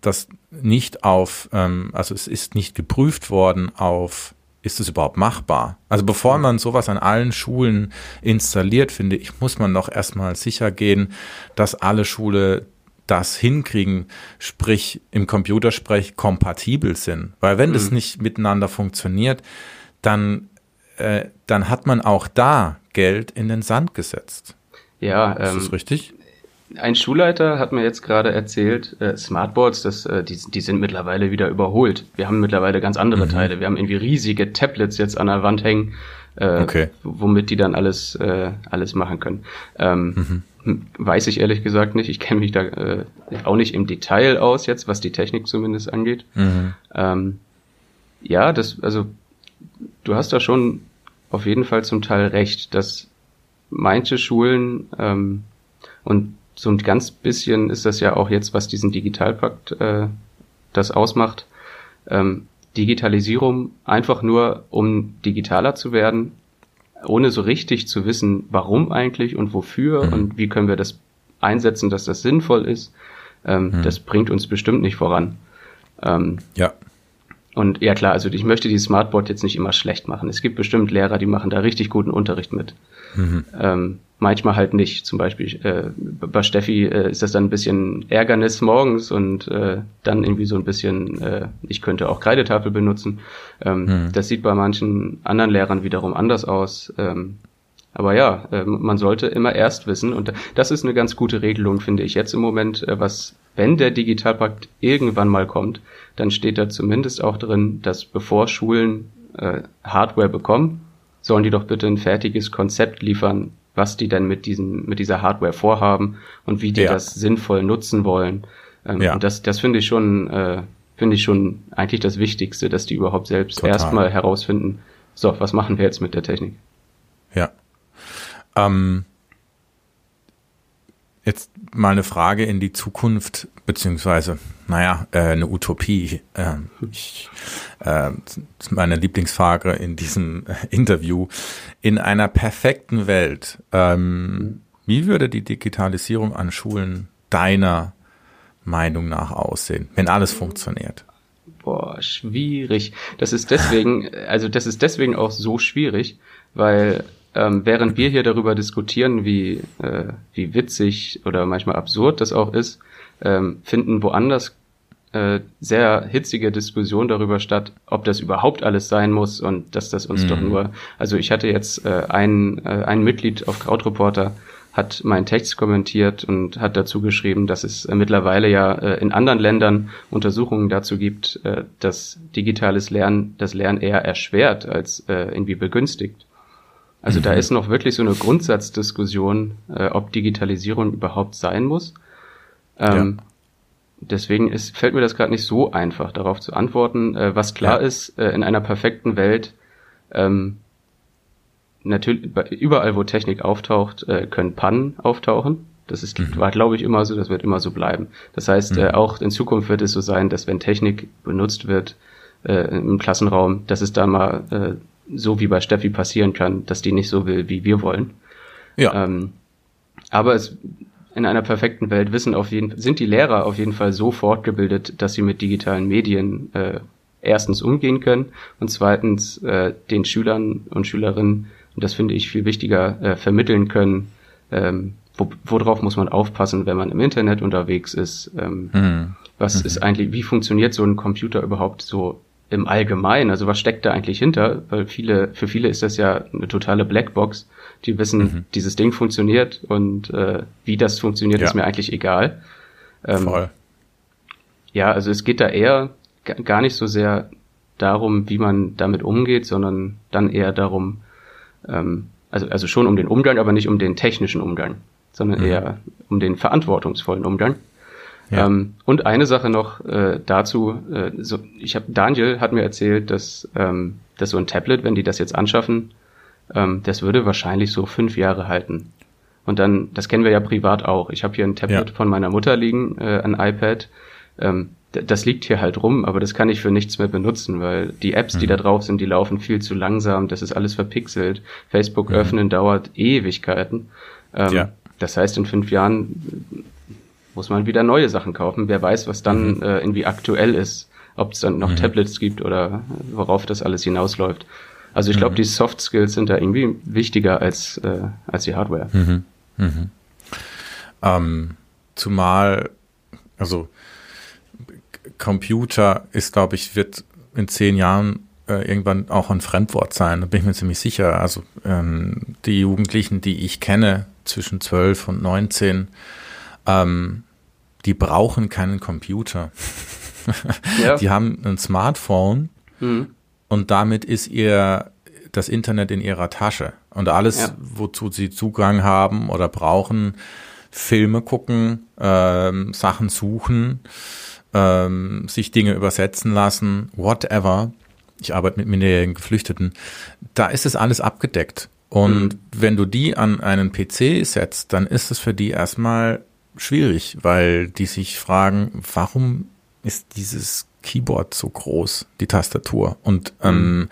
das nicht auf, ähm, also es ist nicht geprüft worden auf, ist es überhaupt machbar? Also bevor man sowas an allen Schulen installiert, finde ich, muss man noch erstmal sicher gehen, dass alle Schule das hinkriegen, sprich im Computersprech kompatibel sind. Weil wenn mhm. das nicht miteinander funktioniert, dann, äh, dann hat man auch da Geld in den Sand gesetzt. Ja, ähm, ist das richtig? Ein Schulleiter hat mir jetzt gerade erzählt, äh, Smartboards, das, äh, die, die sind mittlerweile wieder überholt. Wir haben mittlerweile ganz andere mhm. Teile. Wir haben irgendwie riesige Tablets jetzt an der Wand hängen, äh, okay. womit die dann alles, äh, alles machen können. Ähm, mhm. Weiß ich ehrlich gesagt nicht. Ich kenne mich da äh, auch nicht im Detail aus jetzt, was die Technik zumindest angeht. Mhm. Ähm, ja, das, also du hast da schon auf jeden Fall zum Teil recht, dass manche Schulen ähm, und so ein ganz bisschen ist das ja auch jetzt, was diesen Digitalpakt äh, das ausmacht. Ähm, Digitalisierung einfach nur, um digitaler zu werden, ohne so richtig zu wissen, warum eigentlich und wofür mhm. und wie können wir das einsetzen, dass das sinnvoll ist, ähm, mhm. das bringt uns bestimmt nicht voran. Ähm, ja. Und ja klar, also ich möchte die Smartboard jetzt nicht immer schlecht machen. Es gibt bestimmt Lehrer, die machen da richtig guten Unterricht mit. Mhm. Ähm, manchmal halt nicht. Zum Beispiel äh, bei Steffi äh, ist das dann ein bisschen Ärgernis morgens und äh, dann irgendwie so ein bisschen, äh, ich könnte auch Kreidetafel benutzen. Ähm, mhm. Das sieht bei manchen anderen Lehrern wiederum anders aus. Ähm, aber ja, äh, man sollte immer erst wissen und das ist eine ganz gute Regelung, finde ich jetzt im Moment, äh, was, wenn der Digitalpakt irgendwann mal kommt, dann steht da zumindest auch drin, dass bevor Schulen äh, Hardware bekommen, sollen die doch bitte ein fertiges Konzept liefern, was die denn mit diesem, mit dieser Hardware vorhaben und wie die ja. das sinnvoll nutzen wollen. Ähm, ja. Und das, das finde ich schon, äh, finde ich schon eigentlich das Wichtigste, dass die überhaupt selbst erstmal herausfinden, so, was machen wir jetzt mit der Technik? Ja. Ähm, jetzt mal eine Frage in die Zukunft, beziehungsweise, naja, äh, eine Utopie. Äh, ich, äh, meine Lieblingsfrage in diesem *laughs* Interview. In einer perfekten Welt, ähm, wie würde die Digitalisierung an Schulen deiner Meinung nach aussehen, wenn alles funktioniert? Boah, schwierig. Das ist deswegen, *laughs* also das ist deswegen auch so schwierig, weil ähm, während wir hier darüber diskutieren, wie, äh, wie witzig oder manchmal absurd das auch ist, ähm, finden woanders äh, sehr hitzige Diskussionen darüber statt, ob das überhaupt alles sein muss und dass das uns mhm. doch nur, also ich hatte jetzt äh, ein, äh, ein Mitglied auf Krautreporter, hat meinen Text kommentiert und hat dazu geschrieben, dass es mittlerweile ja äh, in anderen Ländern Untersuchungen dazu gibt, äh, dass digitales Lernen das Lernen eher erschwert als äh, irgendwie begünstigt. Also mhm. da ist noch wirklich so eine Grundsatzdiskussion, äh, ob Digitalisierung überhaupt sein muss. Ähm, ja. Deswegen ist, fällt mir das gerade nicht so einfach, darauf zu antworten. Äh, was klar ja. ist, äh, in einer perfekten Welt ähm, natürlich überall, wo Technik auftaucht, äh, können Pannen auftauchen. Das ist, mhm. war, glaube ich, immer so, das wird immer so bleiben. Das heißt, mhm. äh, auch in Zukunft wird es so sein, dass wenn Technik benutzt wird äh, im Klassenraum, dass es da mal so wie bei Steffi passieren kann, dass die nicht so will, wie wir wollen. Ja. Ähm, aber es in einer perfekten Welt wissen auf jeden sind die Lehrer auf jeden Fall so fortgebildet, dass sie mit digitalen Medien äh, erstens umgehen können und zweitens äh, den Schülern und Schülerinnen und das finde ich viel wichtiger, äh, vermitteln können, ähm, wo, worauf muss man aufpassen, wenn man im Internet unterwegs ist. Ähm, mhm. Was mhm. ist eigentlich, wie funktioniert so ein Computer überhaupt so im Allgemeinen? Also was steckt da eigentlich hinter? Weil viele, für viele ist das ja eine totale Blackbox. Die wissen, mhm. dieses Ding funktioniert und äh, wie das funktioniert, ja. ist mir eigentlich egal. Ähm, Voll. Ja, also es geht da eher gar nicht so sehr darum, wie man damit umgeht, sondern dann eher darum, ähm, also, also schon um den Umgang, aber nicht um den technischen Umgang, sondern mhm. eher um den verantwortungsvollen Umgang. Ja. Ähm, und eine Sache noch äh, dazu, äh, so, ich habe Daniel hat mir erzählt, dass, ähm, dass so ein Tablet, wenn die das jetzt anschaffen, ähm, das würde wahrscheinlich so fünf Jahre halten. Und dann, das kennen wir ja privat auch. Ich habe hier ein Tablet ja. von meiner Mutter liegen, äh, ein iPad. Ähm, das liegt hier halt rum, aber das kann ich für nichts mehr benutzen, weil die Apps, die mhm. da drauf sind, die laufen viel zu langsam, das ist alles verpixelt. Facebook mhm. öffnen dauert Ewigkeiten. Ähm, ja. Das heißt, in fünf Jahren muss man wieder neue Sachen kaufen. Wer weiß, was dann mhm. äh, irgendwie aktuell ist, ob es dann noch mhm. Tablets gibt oder worauf das alles hinausläuft. Also ich glaube, mhm. die Soft Skills sind da irgendwie wichtiger als, äh, als die Hardware. Mhm. Mhm. Ähm, zumal, also Computer ist, glaube ich, wird in zehn Jahren äh, irgendwann auch ein Fremdwort sein. Da bin ich mir ziemlich sicher. Also ähm, die Jugendlichen, die ich kenne, zwischen zwölf und neunzehn, ähm, die brauchen keinen Computer. *laughs* Ja. Die haben ein Smartphone mhm. und damit ist ihr das Internet in ihrer Tasche. Und alles, ja. wozu sie Zugang haben oder brauchen, Filme gucken, ähm, Sachen suchen, ähm, sich Dinge übersetzen lassen, whatever. Ich arbeite mit minderjährigen Geflüchteten. Da ist es alles abgedeckt. Und mhm. wenn du die an einen PC setzt, dann ist es für die erstmal schwierig, weil die sich fragen, warum ist dieses Keyboard so groß, die Tastatur? Und, mhm. ähm,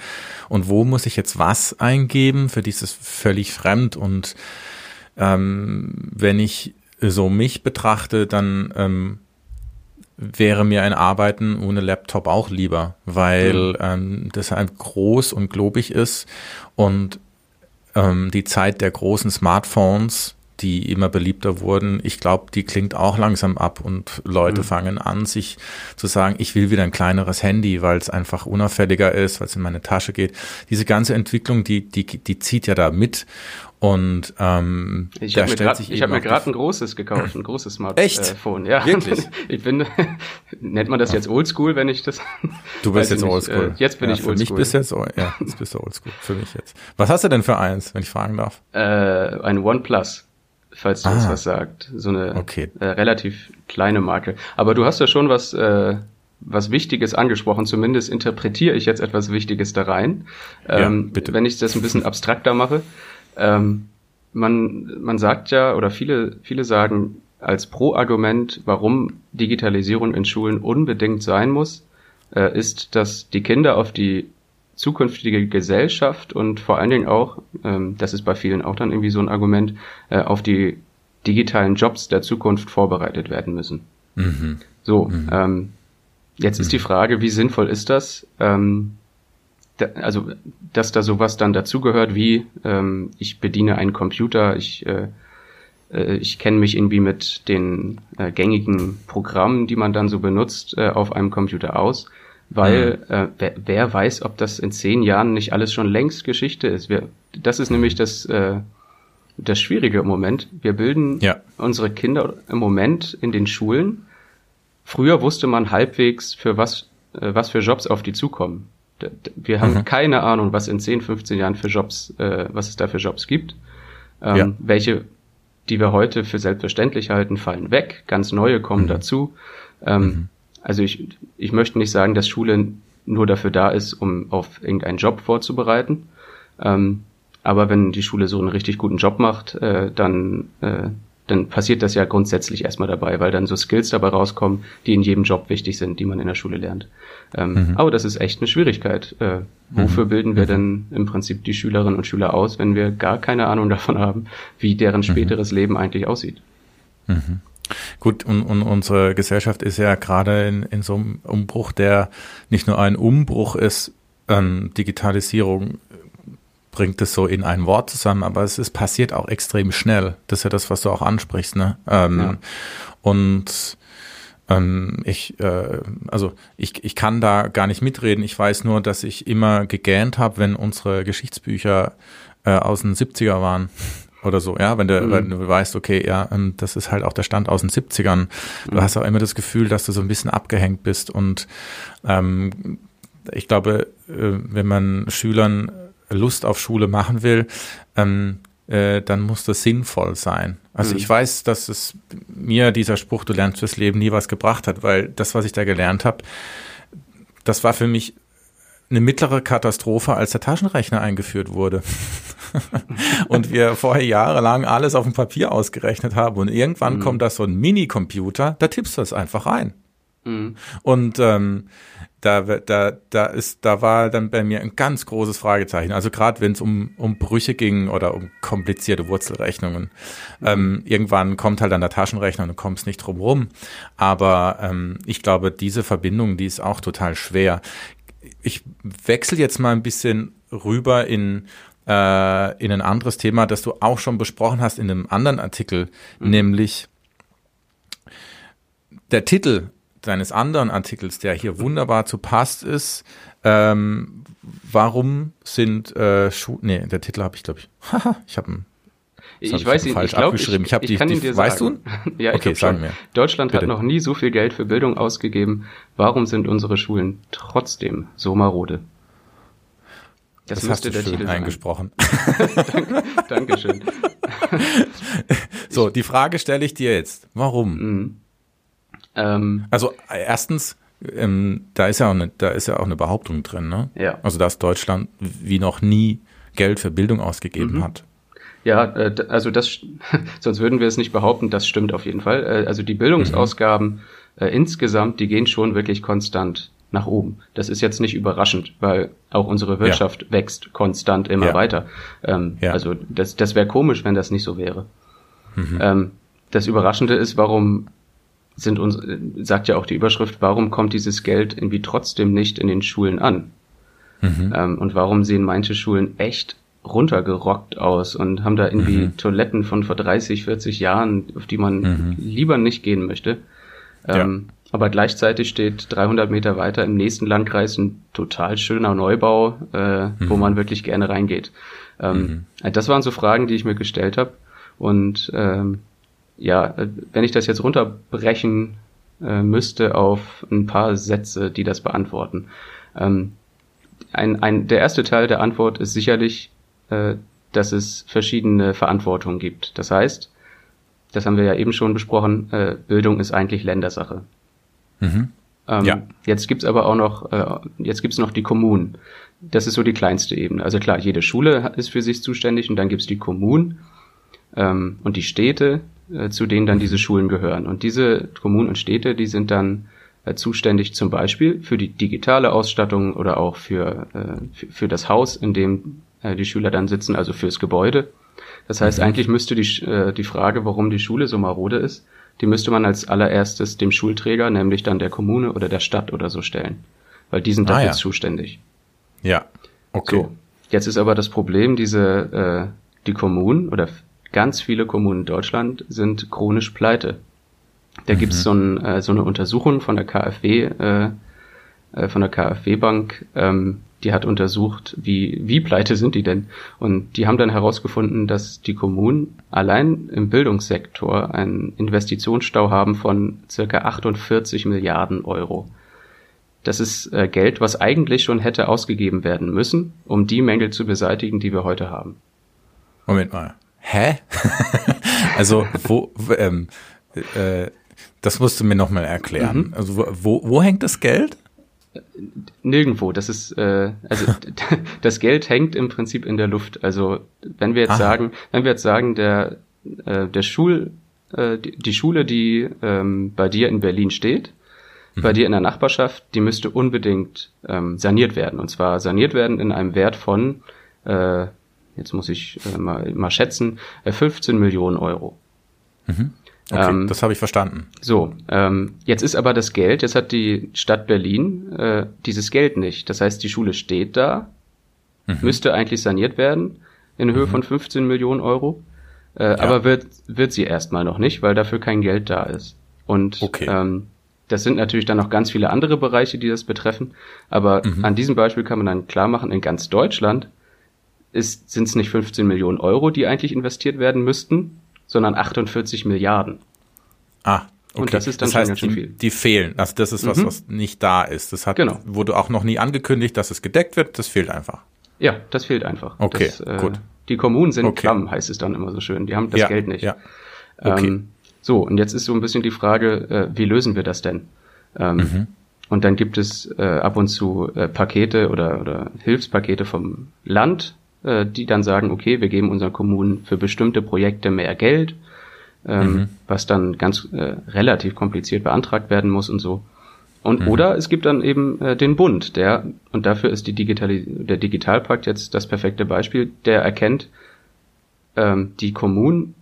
und wo muss ich jetzt was eingeben? Für dieses völlig fremd. Und ähm, wenn ich so mich betrachte, dann ähm, wäre mir ein Arbeiten ohne Laptop auch lieber, weil mhm. ähm, das halt groß und globig ist und ähm, die Zeit der großen Smartphones die immer beliebter wurden, ich glaube, die klingt auch langsam ab und Leute mhm. fangen an, sich zu sagen, ich will wieder ein kleineres Handy, weil es einfach unauffälliger ist, weil es in meine Tasche geht. Diese ganze Entwicklung, die, die, die zieht ja da mit. Und ähm, ich habe mir gerade hab ein großes gekauft, ein großes Smartphone. Echt? ja, wirklich. *laughs* ich bin, *laughs* nennt man das jetzt Oldschool, wenn ich das? Du bist *laughs* jetzt Oldschool. Äh, jetzt bin ja, ich Oldschool. Für mich bist jetzt, ja, jetzt bist du Oldschool. Für mich jetzt. Was hast du denn für eins, wenn ich fragen darf? Äh, ein OnePlus falls du ah, uns was sagt. So eine okay. äh, relativ kleine Marke. Aber du hast ja schon was, äh, was Wichtiges angesprochen. Zumindest interpretiere ich jetzt etwas Wichtiges da rein. Ähm, ja, bitte. Wenn ich das ein bisschen abstrakter mache. Ähm, man, man sagt ja, oder viele, viele sagen als Pro-Argument, warum Digitalisierung in Schulen unbedingt sein muss, äh, ist, dass die Kinder auf die zukünftige Gesellschaft und vor allen Dingen auch, ähm, das ist bei vielen auch dann irgendwie so ein Argument, äh, auf die digitalen Jobs der Zukunft vorbereitet werden müssen. Mhm. So, mhm. Ähm, jetzt mhm. ist die mhm. Frage, wie sinnvoll ist das? Ähm, da, also, dass da sowas dann dazugehört, wie ähm, ich bediene einen Computer, ich äh, äh, ich kenne mich irgendwie mit den äh, gängigen Programmen, die man dann so benutzt, äh, auf einem Computer aus weil mhm. äh, wer, wer, weiß, ob das in zehn Jahren nicht alles schon längst Geschichte ist. Wir, das ist nämlich das, äh, das Schwierige im Moment. Wir bilden ja. unsere Kinder im Moment in den Schulen. Früher wusste man halbwegs, für was, äh, was für Jobs auf die zukommen. Wir haben mhm. keine Ahnung, was in 10, 15 Jahren für Jobs, äh, was es da für Jobs gibt. Ähm, ja. Welche, die wir heute für selbstverständlich halten, fallen weg. Ganz neue kommen mhm. dazu. Ähm, mhm. Also ich, ich möchte nicht sagen, dass Schule nur dafür da ist, um auf irgendeinen Job vorzubereiten. Ähm, aber wenn die Schule so einen richtig guten Job macht, äh, dann, äh, dann passiert das ja grundsätzlich erstmal dabei, weil dann so Skills dabei rauskommen, die in jedem Job wichtig sind, die man in der Schule lernt. Ähm, mhm. Aber das ist echt eine Schwierigkeit. Äh, wofür mhm. bilden wir mhm. denn im Prinzip die Schülerinnen und Schüler aus, wenn wir gar keine Ahnung davon haben, wie deren mhm. späteres Leben eigentlich aussieht? Gut, und, und unsere Gesellschaft ist ja gerade in, in so einem Umbruch, der nicht nur ein Umbruch ist, ähm, Digitalisierung bringt es so in ein Wort zusammen, aber es ist passiert auch extrem schnell. Das ist ja das, was du auch ansprichst, ne? Ähm, ja. Und ähm, ich, äh, also ich, ich kann da gar nicht mitreden. Ich weiß nur, dass ich immer gegähnt habe, wenn unsere Geschichtsbücher äh, aus den 70er waren oder so, ja, wenn du, mhm. wenn du weißt, okay, ja, ähm, das ist halt auch der Stand aus den 70ern. Du mhm. hast auch immer das Gefühl, dass du so ein bisschen abgehängt bist und ähm, ich glaube, äh, wenn man Schülern Lust auf Schule machen will, ähm, äh, dann muss das sinnvoll sein. Also mhm. ich weiß, dass es mir dieser Spruch, du lernst fürs Leben nie was gebracht hat, weil das, was ich da gelernt habe, das war für mich eine mittlere Katastrophe, als der Taschenrechner eingeführt wurde. *laughs* und wir vorher jahrelang alles auf dem Papier ausgerechnet haben und irgendwann mhm. kommt da so ein Mini-Computer, da tippst du das einfach rein. Mhm. Und ähm, da, da, da ist, da war dann bei mir ein ganz großes Fragezeichen. Also gerade wenn es um, um Brüche ging oder um komplizierte Wurzelrechnungen. Mhm. Ähm, irgendwann kommt halt dann der Taschenrechner und du kommst nicht drum rum. Aber ähm, ich glaube, diese Verbindung, die ist auch total schwer. Ich wechsle jetzt mal ein bisschen rüber in äh, in ein anderes Thema, das du auch schon besprochen hast in einem anderen Artikel, mhm. nämlich der Titel deines anderen Artikels, der hier wunderbar zu passt ist. Ähm, warum sind äh, Schuhe? Nee, der Titel habe ich, glaube ich. Haha, *laughs* ich habe ihn. Ich, ich weiß ihn, falsch ich glaub, abgeschrieben. Ich, ich, *laughs* ich habe die, die weißt sagen. du? ja, okay, sag mir. Deutschland Bitte. hat noch nie so viel Geld für Bildung ausgegeben. Warum sind unsere Schulen trotzdem so marode? Das, das hast du der schön Titel eingesprochen. Dank, *laughs* Dankeschön. *laughs* so, die Frage stelle ich dir jetzt. Warum? Mhm. Ähm, also erstens, ähm, da ist ja auch eine, da ist ja auch eine Behauptung drin, ne? Ja. Also dass Deutschland wie noch nie Geld für Bildung ausgegeben mhm. hat. Ja, äh, also das, *laughs* sonst würden wir es nicht behaupten. Das stimmt auf jeden Fall. Äh, also die Bildungsausgaben mhm. äh, insgesamt, die gehen schon wirklich konstant nach oben. Das ist jetzt nicht überraschend, weil auch unsere Wirtschaft ja. wächst konstant immer ja. weiter. Ähm, ja. Also das, das wäre komisch, wenn das nicht so wäre. Mhm. Ähm, das Überraschende ist, warum sind uns, sagt ja auch die Überschrift, warum kommt dieses Geld irgendwie trotzdem nicht in den Schulen an? Mhm. Ähm, und warum sehen manche Schulen echt runtergerockt aus und haben da irgendwie Mhm. Toiletten von vor 30, 40 Jahren, auf die man lieber nicht gehen möchte. Ähm, Aber gleichzeitig steht 300 Meter weiter im nächsten Landkreis ein total schöner Neubau, äh, wo man wirklich gerne reingeht. Ähm, Das waren so Fragen, die ich mir gestellt habe. Und ähm, ja, äh, wenn ich das jetzt runterbrechen äh, müsste auf ein paar Sätze, die das beantworten. Ähm, ein, ein, der erste Teil der Antwort ist sicherlich, äh, dass es verschiedene Verantwortungen gibt. Das heißt, das haben wir ja eben schon besprochen, äh, Bildung ist eigentlich Ländersache. Ähm, Ja. Jetzt gibt's aber auch noch, äh, jetzt gibt's noch die Kommunen. Das ist so die kleinste Ebene. Also klar, jede Schule ist für sich zuständig und dann gibt's die Kommunen ähm, und die Städte, äh, zu denen dann diese Schulen gehören. Und diese Kommunen und Städte, die sind dann äh, zuständig zum Beispiel für die digitale Ausstattung oder auch für, äh, für, für das Haus, in dem äh, die Schüler dann sitzen, also fürs Gebäude. Das heißt, eigentlich müsste die, äh, die Frage, warum die Schule so marode ist, die müsste man als allererstes dem Schulträger, nämlich dann der Kommune oder der Stadt oder so stellen. Weil die sind Ah, dafür ja. zuständig. Ja. Okay. So, jetzt ist aber das Problem, diese äh, die Kommunen oder ganz viele Kommunen in Deutschland sind chronisch pleite. Da gibt's so, ein, äh, so eine Untersuchung von der KfW, äh, äh, von der KfW Bank, ähm, die hat untersucht, wie, wie pleite sind die denn? Und die haben dann herausgefunden, dass die Kommunen allein im Bildungssektor einen Investitionsstau haben von circa 48 Milliarden Euro. Das ist äh, Geld, was eigentlich schon hätte ausgegeben werden müssen, um die Mängel zu beseitigen, die wir heute haben. Moment mal. Hä? *laughs* also, wo, ähm, äh, das musst du mir nochmal erklären. Mhm. Also, wo, wo hängt das Geld? Nirgendwo. Das ist äh, also *laughs* das Geld hängt im Prinzip in der Luft. Also wenn wir jetzt Aha. sagen, wenn wir jetzt sagen, der äh, der Schul äh, die, die Schule, die ähm, bei dir in Berlin steht, bei dir in der Nachbarschaft, die müsste unbedingt ähm, saniert werden. Und zwar saniert werden in einem Wert von äh, jetzt muss ich äh, mal, mal schätzen, äh, 15 Millionen Euro. Okay, Ähm, das habe ich verstanden. So, ähm, jetzt ist aber das Geld, jetzt hat die Stadt Berlin äh, dieses Geld nicht. Das heißt, die Schule steht da, müsste eigentlich saniert werden in Höhe von 15 Millionen Euro, äh, aber wird, wird sie erstmal noch nicht, weil dafür kein Geld da ist. Und Okay. ähm, das sind natürlich dann noch ganz viele andere Bereiche, die das betreffen, aber an diesem Beispiel kann man dann klar machen, in ganz Deutschland sind es nicht 15 Millionen Euro, die eigentlich investiert werden müssten, sondern 48 Milliarden. Ah, okay. Und das ist dann das schon heißt, ganz schön die, viel. die fehlen. Also das ist was, Mhm. was nicht da ist. Das hat, Genau. wurde auch noch nie angekündigt, dass es gedeckt wird. Das fehlt einfach. Ja, das fehlt einfach. Okay, das, äh, gut. Die Kommunen sind Okay. klamm, heißt es dann immer so schön. Die haben das ja, Geld nicht. Ja. Okay. Ähm, so, und jetzt ist so ein bisschen die Frage, äh, wie lösen wir das denn? Ähm, Mhm. Und dann gibt es äh, ab und zu äh, Pakete oder, oder Hilfspakete vom Land, äh, die dann sagen, okay, wir geben unseren Kommunen für bestimmte Projekte mehr Geld, ähm, Mhm. was dann ganz äh, relativ kompliziert beantragt werden muss und so. Und Mhm. oder es gibt dann eben äh, den Bund, der, und dafür ist die Digitali der Digitalpakt jetzt das perfekte Beispiel, der erkennt, ähm, die Kommunen,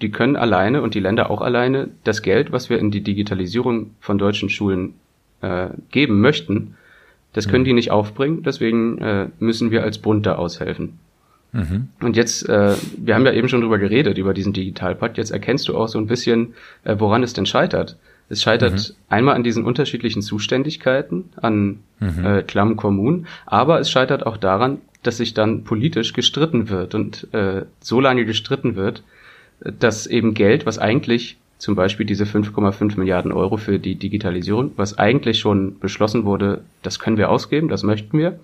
die können alleine und die Länder auch alleine das Geld, was wir in die Digitalisierung von deutschen Schulen äh, geben möchten, das können die nicht aufbringen, deswegen äh, müssen wir als Bund da aushelfen. Und jetzt, äh, wir haben ja eben schon drüber geredet, über diesen Digitalpakt, jetzt erkennst du auch so ein bisschen, äh, woran es denn scheitert. Es scheitert einmal an diesen unterschiedlichen Zuständigkeiten, an äh, klammen Kommunen, aber es scheitert auch daran, dass sich dann politisch gestritten wird und äh, so lange gestritten wird, äh, dass eben Geld, was eigentlich zum Beispiel diese 5,5 Milliarden Euro für die Digitalisierung, was eigentlich schon beschlossen wurde, das können wir ausgeben, das möchten wir,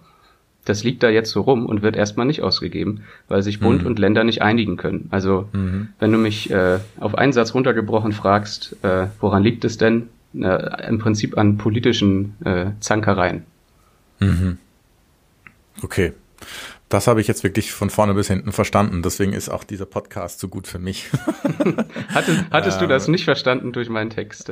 das liegt da jetzt so rum und wird erstmal nicht ausgegeben, weil sich Bund und Länder nicht einigen können. Also wenn du mich äh, auf einen Satz runtergebrochen fragst, äh, woran liegt es denn? Äh, Im Prinzip an politischen äh, Zankereien. Okay. Das habe ich jetzt wirklich von vorne bis hinten verstanden. Deswegen ist auch dieser Podcast so gut für mich. *laughs* Hattest, hattest du das nicht verstanden durch meinen Text?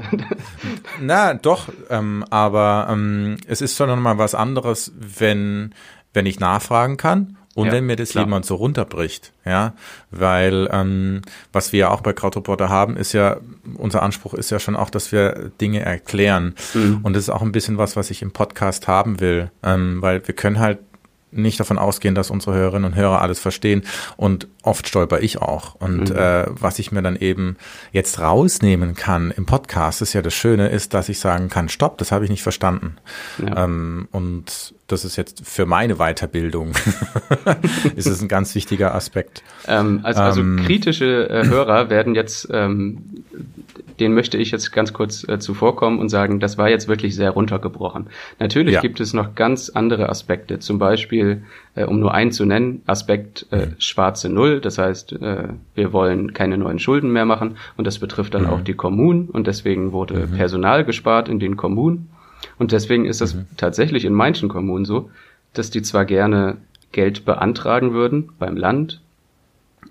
*laughs* Na, doch, ähm, aber ähm, es ist schon nochmal was anderes, wenn, wenn ich nachfragen kann und Ja, wenn mir das klar. jemand so runterbricht, ja, weil ähm, was wir ja auch bei Krautreporter haben, ist ja, unser Anspruch ist ja schon auch, dass wir Dinge erklären Mhm. und das ist auch ein bisschen was, was ich im Podcast haben will, ähm, weil wir können halt nicht davon ausgehen, dass unsere Hörerinnen und Hörer alles verstehen und oft stolper ich auch. Und mhm. äh, was ich mir dann eben jetzt rausnehmen kann im Podcast, ist ja das Schöne, ist, dass ich sagen kann, stopp, das habe ich nicht verstanden. Ja. Ähm, und das ist jetzt für meine Weiterbildung, *laughs* ist es ein ganz wichtiger Aspekt. Ähm, also, also ähm, kritische äh, Hörer werden jetzt ähm, den möchte ich jetzt ganz kurz äh, zuvorkommen und sagen, das war jetzt wirklich sehr runtergebrochen. Natürlich ja. gibt es noch ganz andere Aspekte, zum Beispiel, äh, um nur einen zu nennen, Aspekt äh, mhm. schwarze Null, das heißt, äh, wir wollen keine neuen Schulden mehr machen und das betrifft dann mhm. auch die Kommunen und deswegen wurde mhm. Personal gespart in den Kommunen und deswegen ist das mhm. tatsächlich in manchen Kommunen so, dass die zwar gerne Geld beantragen würden beim Land,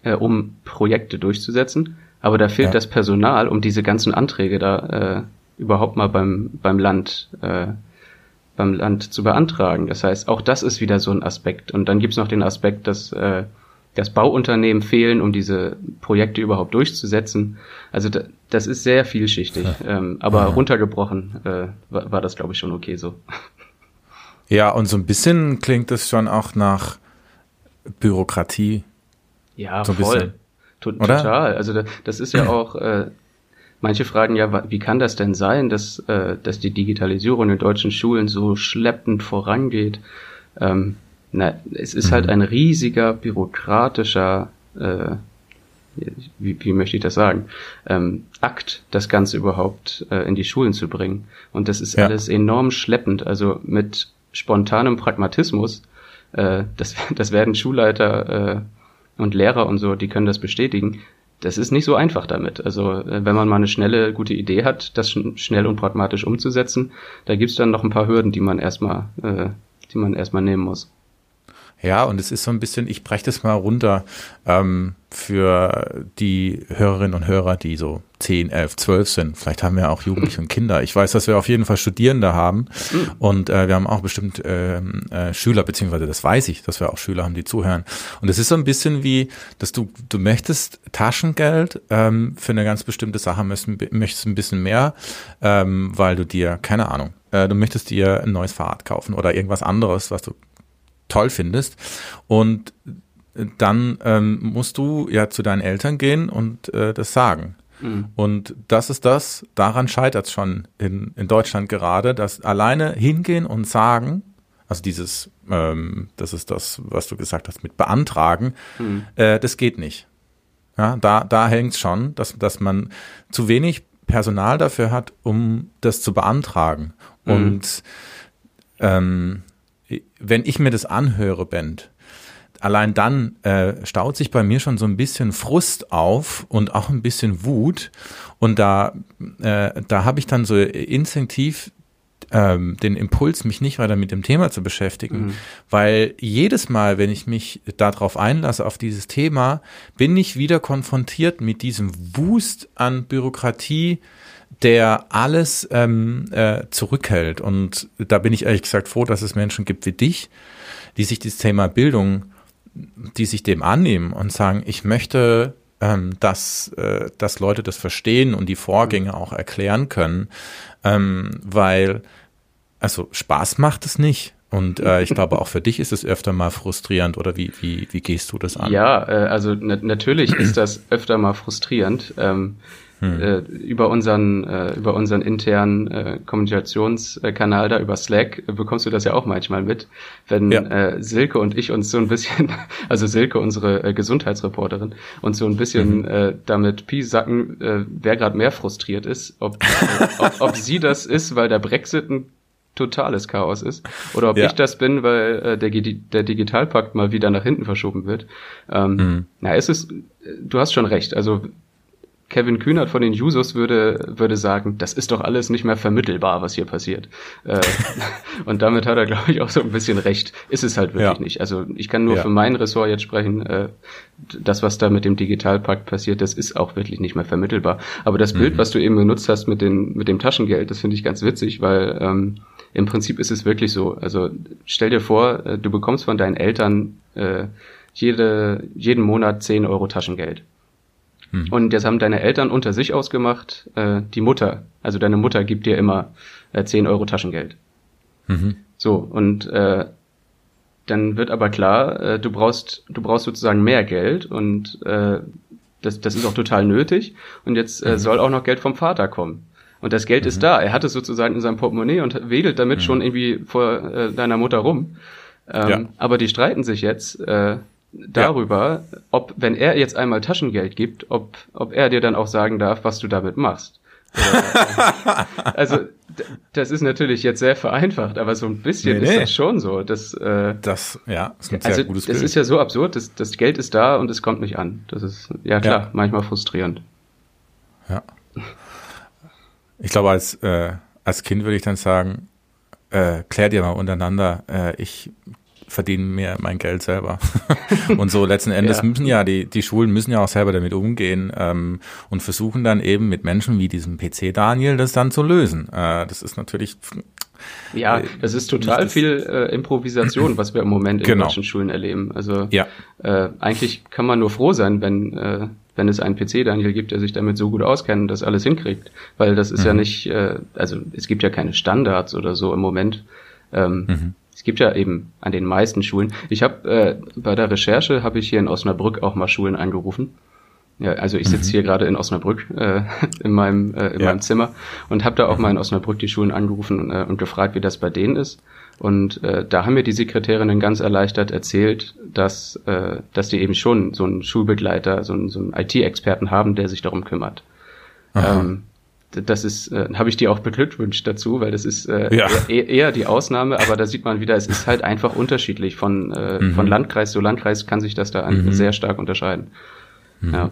äh, um Projekte durchzusetzen, aber da fehlt ja. das Personal, um diese ganzen Anträge da äh, überhaupt mal beim, beim Land äh, beim Land zu beantragen. Das heißt, auch das ist wieder so ein Aspekt. Und dann gibt's noch den Aspekt, dass äh, das Bauunternehmen fehlen, um diese Projekte überhaupt durchzusetzen. Also da, das ist sehr vielschichtig. Ja. Ähm, aber ja. runtergebrochen äh, war, war das, glaube ich, schon okay so. Ja, und so ein bisschen klingt es schon auch nach Bürokratie. Ja, so voll. Bisschen. Oder? Total. Also das ist ja *clears throat* auch, äh, manche fragen ja, wie kann das denn sein, dass, äh, dass die Digitalisierung in deutschen Schulen so schleppend vorangeht? Ähm, na, es ist halt mhm. halt ein riesiger bürokratischer, äh, wie, wie möchte ich das sagen, ähm, Akt, das Ganze überhaupt äh, in die Schulen zu bringen. Und das ist ja. alles enorm schleppend. Also mit spontanem Pragmatismus, äh, das, *laughs* das werden Schulleiter äh, und Lehrer und so, die können das bestätigen. Das ist nicht so einfach damit. Also äh, wenn man mal eine schnelle, gute Idee hat, das schnell und pragmatisch umzusetzen, da gibt's dann noch ein paar Hürden, die man erstmal, äh, die man erstmal nehmen muss. Ja, und es ist so ein bisschen, ich breche das mal runter ähm, für die Hörerinnen und Hörer, die so 10, 11, 12 sind. Vielleicht haben wir auch Jugendliche und Kinder. Ich weiß, dass wir auf jeden Fall Studierende haben und äh, wir haben auch bestimmt ähm, äh, Schüler, beziehungsweise das weiß ich, dass wir auch Schüler haben, die zuhören. Und es ist so ein bisschen wie, dass du, du möchtest Taschengeld ähm, für eine ganz bestimmte Sache, möchtest, möchtest ein bisschen mehr, ähm, weil du dir, keine Ahnung, äh, du möchtest dir ein neues Fahrrad kaufen oder irgendwas anderes, was du toll findest. Und dann ähm, musst du ja zu deinen Eltern gehen und äh, das sagen. Mhm. Und das ist das, daran scheitert es schon in, in Deutschland gerade, dass alleine hingehen und sagen, also dieses, ähm, das ist das, was du gesagt hast, mit beantragen, mhm. äh, das geht nicht. Ja, da, da hängt schon, dass, dass man zu wenig Personal dafür hat, um das zu beantragen. Mhm. Und ähm, wenn ich mir das anhöre, Band, allein dann äh, staut sich bei mir schon so ein bisschen Frust auf und auch ein bisschen Wut. Und da, äh, da habe ich dann so instinktiv ähm, den Impuls, mich nicht weiter mit dem Thema zu beschäftigen, mhm. weil jedes Mal, wenn ich mich darauf einlasse, auf dieses Thema, bin ich wieder konfrontiert mit diesem Wust an Bürokratie, der alles ähm, äh, zurückhält. Und da bin ich ehrlich gesagt froh, dass es Menschen gibt wie dich, die sich dieses Thema Bildung, die sich dem annehmen und sagen, ich möchte, ähm, dass, äh, dass Leute das verstehen und die Vorgänge auch erklären können, ähm, weil also Spaß macht es nicht. Und äh, ich glaube, auch für dich ist es öfter mal frustrierend oder wie, wie, wie gehst du das an? Ja, äh, also natürlich ist das öfter mal frustrierend. Ähm, hm. äh, über unseren äh, über unseren internen äh, Kommunikationskanal da über Slack äh, bekommst du das ja auch manchmal mit, wenn ja. äh, Silke und ich uns so ein bisschen, *laughs* also Silke unsere äh, Gesundheitsreporterin, uns so ein bisschen mhm. äh, damit piesacken, äh, wer gerade mehr frustriert ist, ob, äh, ob, ob sie das ist, weil der Brexit ein totales Chaos ist oder ob ja. ich das bin, weil äh, der, der Digitalpakt mal wieder nach hinten verschoben wird. Ähm, mhm. Na, es ist, du hast schon recht. Also Kevin Kühnert von den Jusos würde, würde sagen, das ist doch alles nicht mehr vermittelbar, was hier passiert. Äh, *laughs* und damit hat er, glaube ich, auch so ein bisschen recht. Ist es halt wirklich ja. nicht. Also ich kann nur ja. für mein Ressort jetzt sprechen. Äh, das, was da mit dem Digitalpakt passiert, das ist auch wirklich nicht mehr vermittelbar. Aber das mhm. Bild, was du eben genutzt hast mit, den, mit dem Taschengeld, das finde ich ganz witzig, weil ähm, im Prinzip ist es wirklich so. Also stell dir vor, äh, du bekommst von deinen Eltern äh, jede, jeden Monat 10 Euro Taschengeld. Mhm. Und jetzt haben deine Eltern unter sich ausgemacht, äh, die Mutter, also deine Mutter gibt dir immer äh, 10 Euro Taschengeld. Mhm. So, und äh, dann wird aber klar, äh, du brauchst, du brauchst sozusagen mehr Geld und äh, das, das ist auch total nötig. Und jetzt äh, mhm. soll auch noch Geld vom Vater kommen. Und das Geld mhm. ist da. Er hat es sozusagen in seinem Portemonnaie und wedelt damit mhm. schon irgendwie vor äh, deiner Mutter rum. Ähm, ja. Aber die streiten sich jetzt äh, darüber, ja. ob, wenn er jetzt einmal Taschengeld gibt, ob, ob er dir dann auch sagen darf, was du damit machst. *laughs* also das ist natürlich jetzt sehr vereinfacht, aber so ein bisschen nee, nee. ist das schon so. Dass, äh, das ja, ist ein sehr also, gutes Bild. Ist ja so absurd, das, das Geld ist da und es kommt nicht an. Das ist ja klar, ja. manchmal frustrierend. Ja. Ich glaube, als, äh, als Kind würde ich dann sagen, äh, klär dir mal untereinander, äh, ich verdiene mir mein Geld selber. *laughs* und so letzten Endes ja. müssen ja die, die Schulen müssen ja auch selber damit umgehen ähm, und versuchen dann eben mit Menschen wie diesem PC Daniel das dann zu lösen. Äh, das ist natürlich ja, es ist total viel äh, Improvisation, was wir im Moment in genau. deutschen Schulen erleben. Also ja. äh, eigentlich kann man nur froh sein, wenn äh, wenn es einen PC Daniel gibt, der sich damit so gut auskennt und das alles hinkriegt, weil das ist mhm. ja nicht, äh, also es gibt ja keine Standards oder so im Moment. Ähm, mhm. Es gibt ja eben an den meisten Schulen. Ich habe äh, bei der Recherche habe ich hier in Osnabrück auch mal Schulen angerufen. Ja, also ich sitze mhm. hier gerade in Osnabrück äh, in meinem äh, in ja. meinem Zimmer und habe da auch mhm. mal in Osnabrück die Schulen angerufen äh, und gefragt, wie das bei denen ist. Und äh, da haben mir die Sekretärinnen ganz erleichtert erzählt, dass äh, dass die eben schon so einen Schulbegleiter, so einen, so einen IT-Experten haben, der sich darum kümmert. Ähm, das ist, äh, habe ich dir auch beglückwünscht dazu, weil das ist äh, ja. eher, eher die Ausnahme, aber da sieht man wieder, es ist halt einfach unterschiedlich. Von, äh, mhm. von Landkreis zu Landkreis kann sich das da mhm. sehr stark unterscheiden. Mhm. Ja.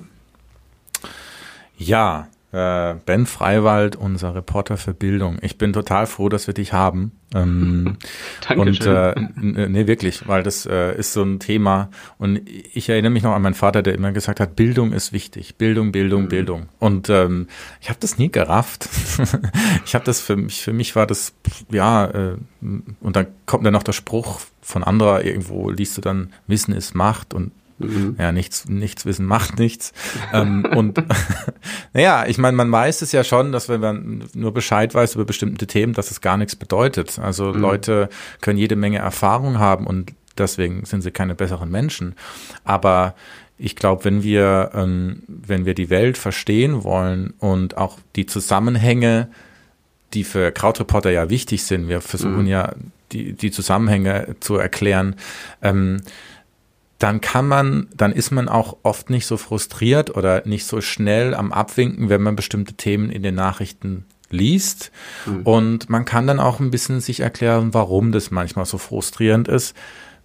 Ja, äh, Ben Freiwald, unser Reporter für Bildung. Ich bin total froh, dass wir dich haben. Ähm, *laughs* Dankeschön. Und äh, nee, wirklich, weil das äh, ist so ein Thema. Und ich erinnere mich noch an meinen Vater, der immer gesagt hat, Bildung ist wichtig. Bildung, Bildung, mhm. Bildung. Und ähm, ich habe das nie gerafft. *laughs* ich habe das für mich, für mich war das, ja, äh, und dann kommt dann noch der Spruch von anderer, irgendwo liest du dann, Wissen ist Macht und Mhm. Ja, nichts, nichts wissen macht nichts. ähm, und *laughs* naja, ich meine, man weiß es ja schon, dass wenn man nur Bescheid weiß über bestimmte Themen, dass es gar nichts bedeutet. Also mhm. Leute können jede Menge Erfahrung haben und deswegen sind sie keine besseren Menschen. Aber ich glaube, wenn wir, ähm, wenn wir die Welt verstehen wollen und auch die Zusammenhänge, die für Krautreporter ja wichtig sind, wir versuchen mhm. ja die, die Zusammenhänge zu erklären, ähm, dann kann man, dann ist man auch oft nicht so frustriert oder nicht so schnell am Abwinken, wenn man bestimmte Themen in den Nachrichten liest. Mhm. Und man kann dann auch ein bisschen sich erklären, warum das manchmal so frustrierend ist,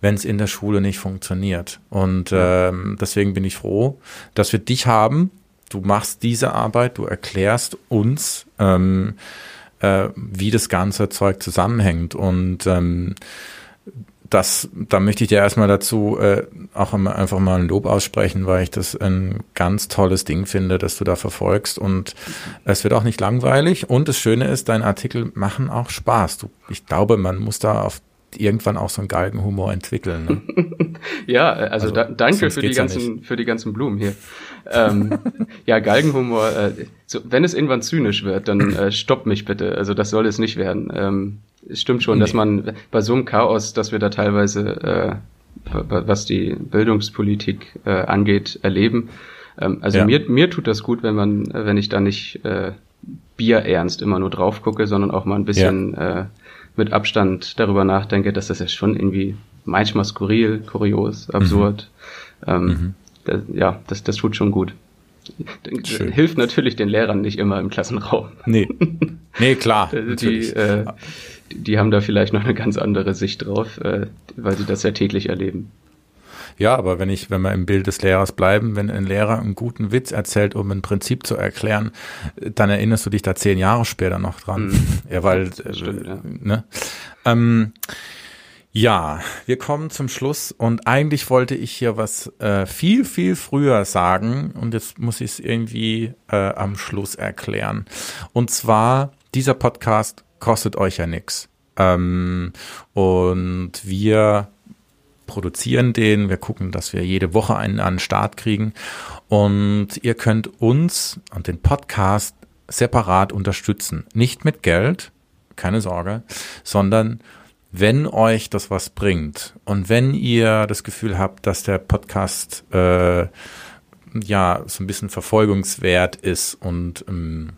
wenn es in der Schule nicht funktioniert. Und ähm, deswegen bin ich froh, dass wir dich haben. Du machst diese Arbeit, du erklärst uns, ähm, äh, wie das ganze Zeug zusammenhängt. Und ähm, das, da möchte ich dir erstmal dazu äh, auch einfach mal ein Lob aussprechen, weil ich das ein ganz tolles Ding finde, dass du da verfolgst und es wird auch nicht langweilig und das Schöne ist, deine Artikel machen auch Spaß. Du, ich glaube, man muss da auf irgendwann auch so einen Galgenhumor entwickeln. Ne? *laughs* ja, also, also da, danke für die ganzen ja für die ganzen Blumen hier. ähm, ja, Galgenhumor. Äh, so, wenn es irgendwann zynisch wird, dann äh, stopp mich bitte. Also das soll es nicht werden. Ähm, stimmt schon, nee. dass man bei so einem Chaos, dass wir da teilweise, äh, was die Bildungspolitik äh, angeht, erleben. Ähm, also ja. mir, mir tut das gut, wenn man, wenn ich da nicht äh, bierernst immer nur drauf gucke, sondern auch mal ein bisschen ja. äh, mit Abstand darüber nachdenke, dass das ja schon irgendwie manchmal skurril, kurios, absurd. Mhm. Ähm, mhm. Das, ja, das, das tut schon gut. Schön. Hilft natürlich den Lehrern nicht immer im Klassenraum. Nee. *laughs* Nee, klar. die, äh, die haben da vielleicht noch eine ganz andere Sicht drauf, äh, weil sie das ja täglich erleben. Ja, aber wenn ich, wenn wir im Bild des Lehrers bleiben, wenn ein Lehrer einen guten Witz erzählt, um ein Prinzip zu erklären, dann erinnerst du dich da zehn Jahre später noch dran. Mhm. *laughs* Ja, weil, Stimmt, äh, ja. ne? Ähm, ja, wir kommen zum Schluss und eigentlich wollte ich hier was äh, viel, viel früher sagen und jetzt muss ich es irgendwie äh, am Schluss erklären. Und zwar, dieser Podcast kostet euch ja nichts. Ähm, und wir produzieren den, wir gucken, dass wir jede Woche einen an den Start kriegen und ihr könnt uns und den Podcast separat unterstützen. Nicht mit Geld, keine Sorge, sondern wenn euch das was bringt und wenn ihr das Gefühl habt, dass der Podcast äh, ja so ein bisschen verfolgungswert ist und ähm,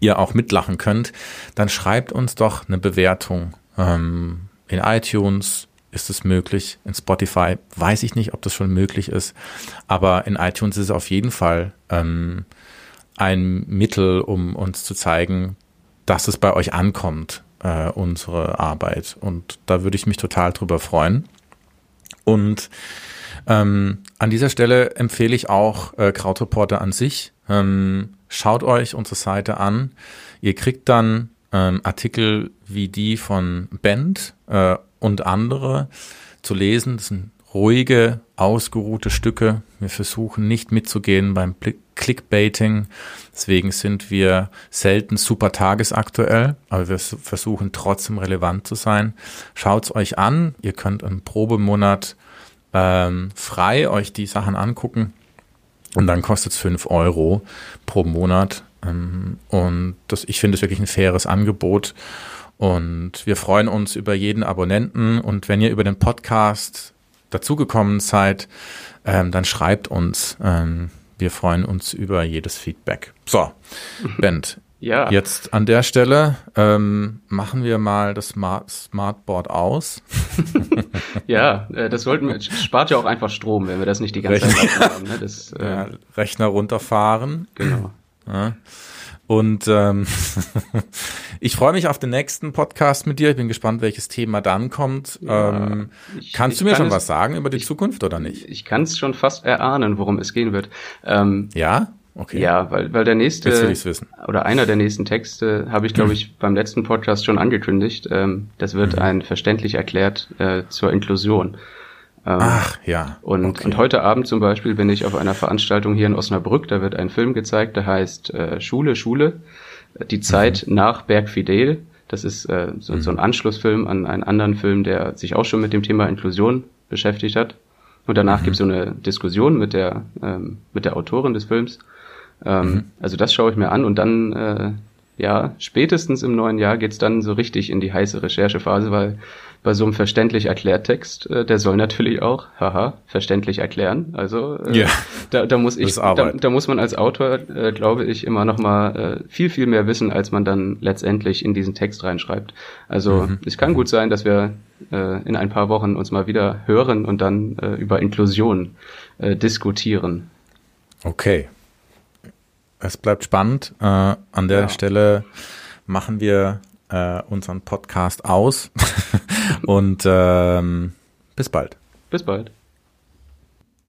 ihr auch mitlachen könnt, dann schreibt uns doch eine Bewertung. Ähm, in iTunes ist es möglich, in Spotify weiß ich nicht, ob das schon möglich ist, aber in iTunes ist es auf jeden Fall ähm, ein Mittel, um uns zu zeigen, dass es bei euch ankommt, äh, unsere Arbeit. Und da würde ich mich total drüber freuen. Und ähm, an dieser Stelle empfehle ich auch äh, Krautreporter an sich. Ähm, schaut euch unsere Seite an. Ihr kriegt dann ähm, Artikel wie die von Bent äh, und andere zu lesen. Das sind ruhige, ausgeruhte Stücke. Wir versuchen nicht mitzugehen beim Clickbaiting. Deswegen sind wir selten super tagesaktuell, aber wir versuchen trotzdem relevant zu sein. Schaut's euch an. Ihr könnt einen Probemonat ähm, frei euch die Sachen angucken. Und dann kostet es 5 Euro pro Monat. Ähm, und das, ich finde es wirklich ein faires Angebot. Und wir freuen uns über jeden Abonnenten. Und wenn ihr über den Podcast dazugekommen seid, ähm, dann schreibt uns. Ähm, wir freuen uns über jedes Feedback. So, *laughs* Bent. Ja. Jetzt an der Stelle ähm, machen wir mal das Smart Smartboard aus. *laughs* ja, äh, das sollten wir, spart ja auch einfach Strom, wenn wir das nicht die ganze Rechner, Zeit haben. Ne? Das, äh, *laughs* ja, Rechner runterfahren. Genau. Ja. Und ähm, *laughs* ich freue mich auf den nächsten Podcast mit dir. Ich bin gespannt, welches Thema dann kommt. Ja, ähm, ich, kannst du mir kann schon es, was sagen über die ich, Zukunft oder nicht? Ich kann es schon fast erahnen, worum es gehen wird. Ähm, ja? Okay. Ja, weil, weil der nächste oder einer der nächsten Texte habe ich, glaube ich, *laughs* beim letzten Podcast schon angekündigt. Ähm, das wird mhm. ein verständlich erklärt äh, zur Inklusion. Ähm, Ach ja. Und, okay. und heute Abend zum Beispiel bin ich auf einer Veranstaltung hier in Osnabrück. Da wird ein Film gezeigt, der heißt äh, Schule, Schule. Die Zeit mhm. nach Berg Fidel. Das ist äh, so, mhm. so ein Anschlussfilm an einen anderen Film, der sich auch schon mit dem Thema Inklusion beschäftigt hat. Und danach mhm. gibt es so eine Diskussion mit der, ähm, mit der Autorin des Films. Ähm, mhm. Also das schaue ich mir an und dann, äh, ja, spätestens im neuen Jahr geht's dann so richtig in die heiße Recherchephase, weil bei so einem verständlich Erklärtext, äh, der soll natürlich auch, haha, verständlich erklären. Also äh, ja, da, da muss ich, da, da, muss man als Autor, äh, glaube ich, immer noch mal äh, viel viel mehr wissen, als man dann letztendlich in diesen Text reinschreibt. Also mhm. es kann gut sein, dass wir äh, in ein paar Wochen uns mal wieder hören und dann äh, über Inklusion äh, diskutieren. Okay, es bleibt spannend. Äh, an der ja. Stelle machen wir äh, unseren Podcast aus *laughs* und ähm, bis bald. Bis bald.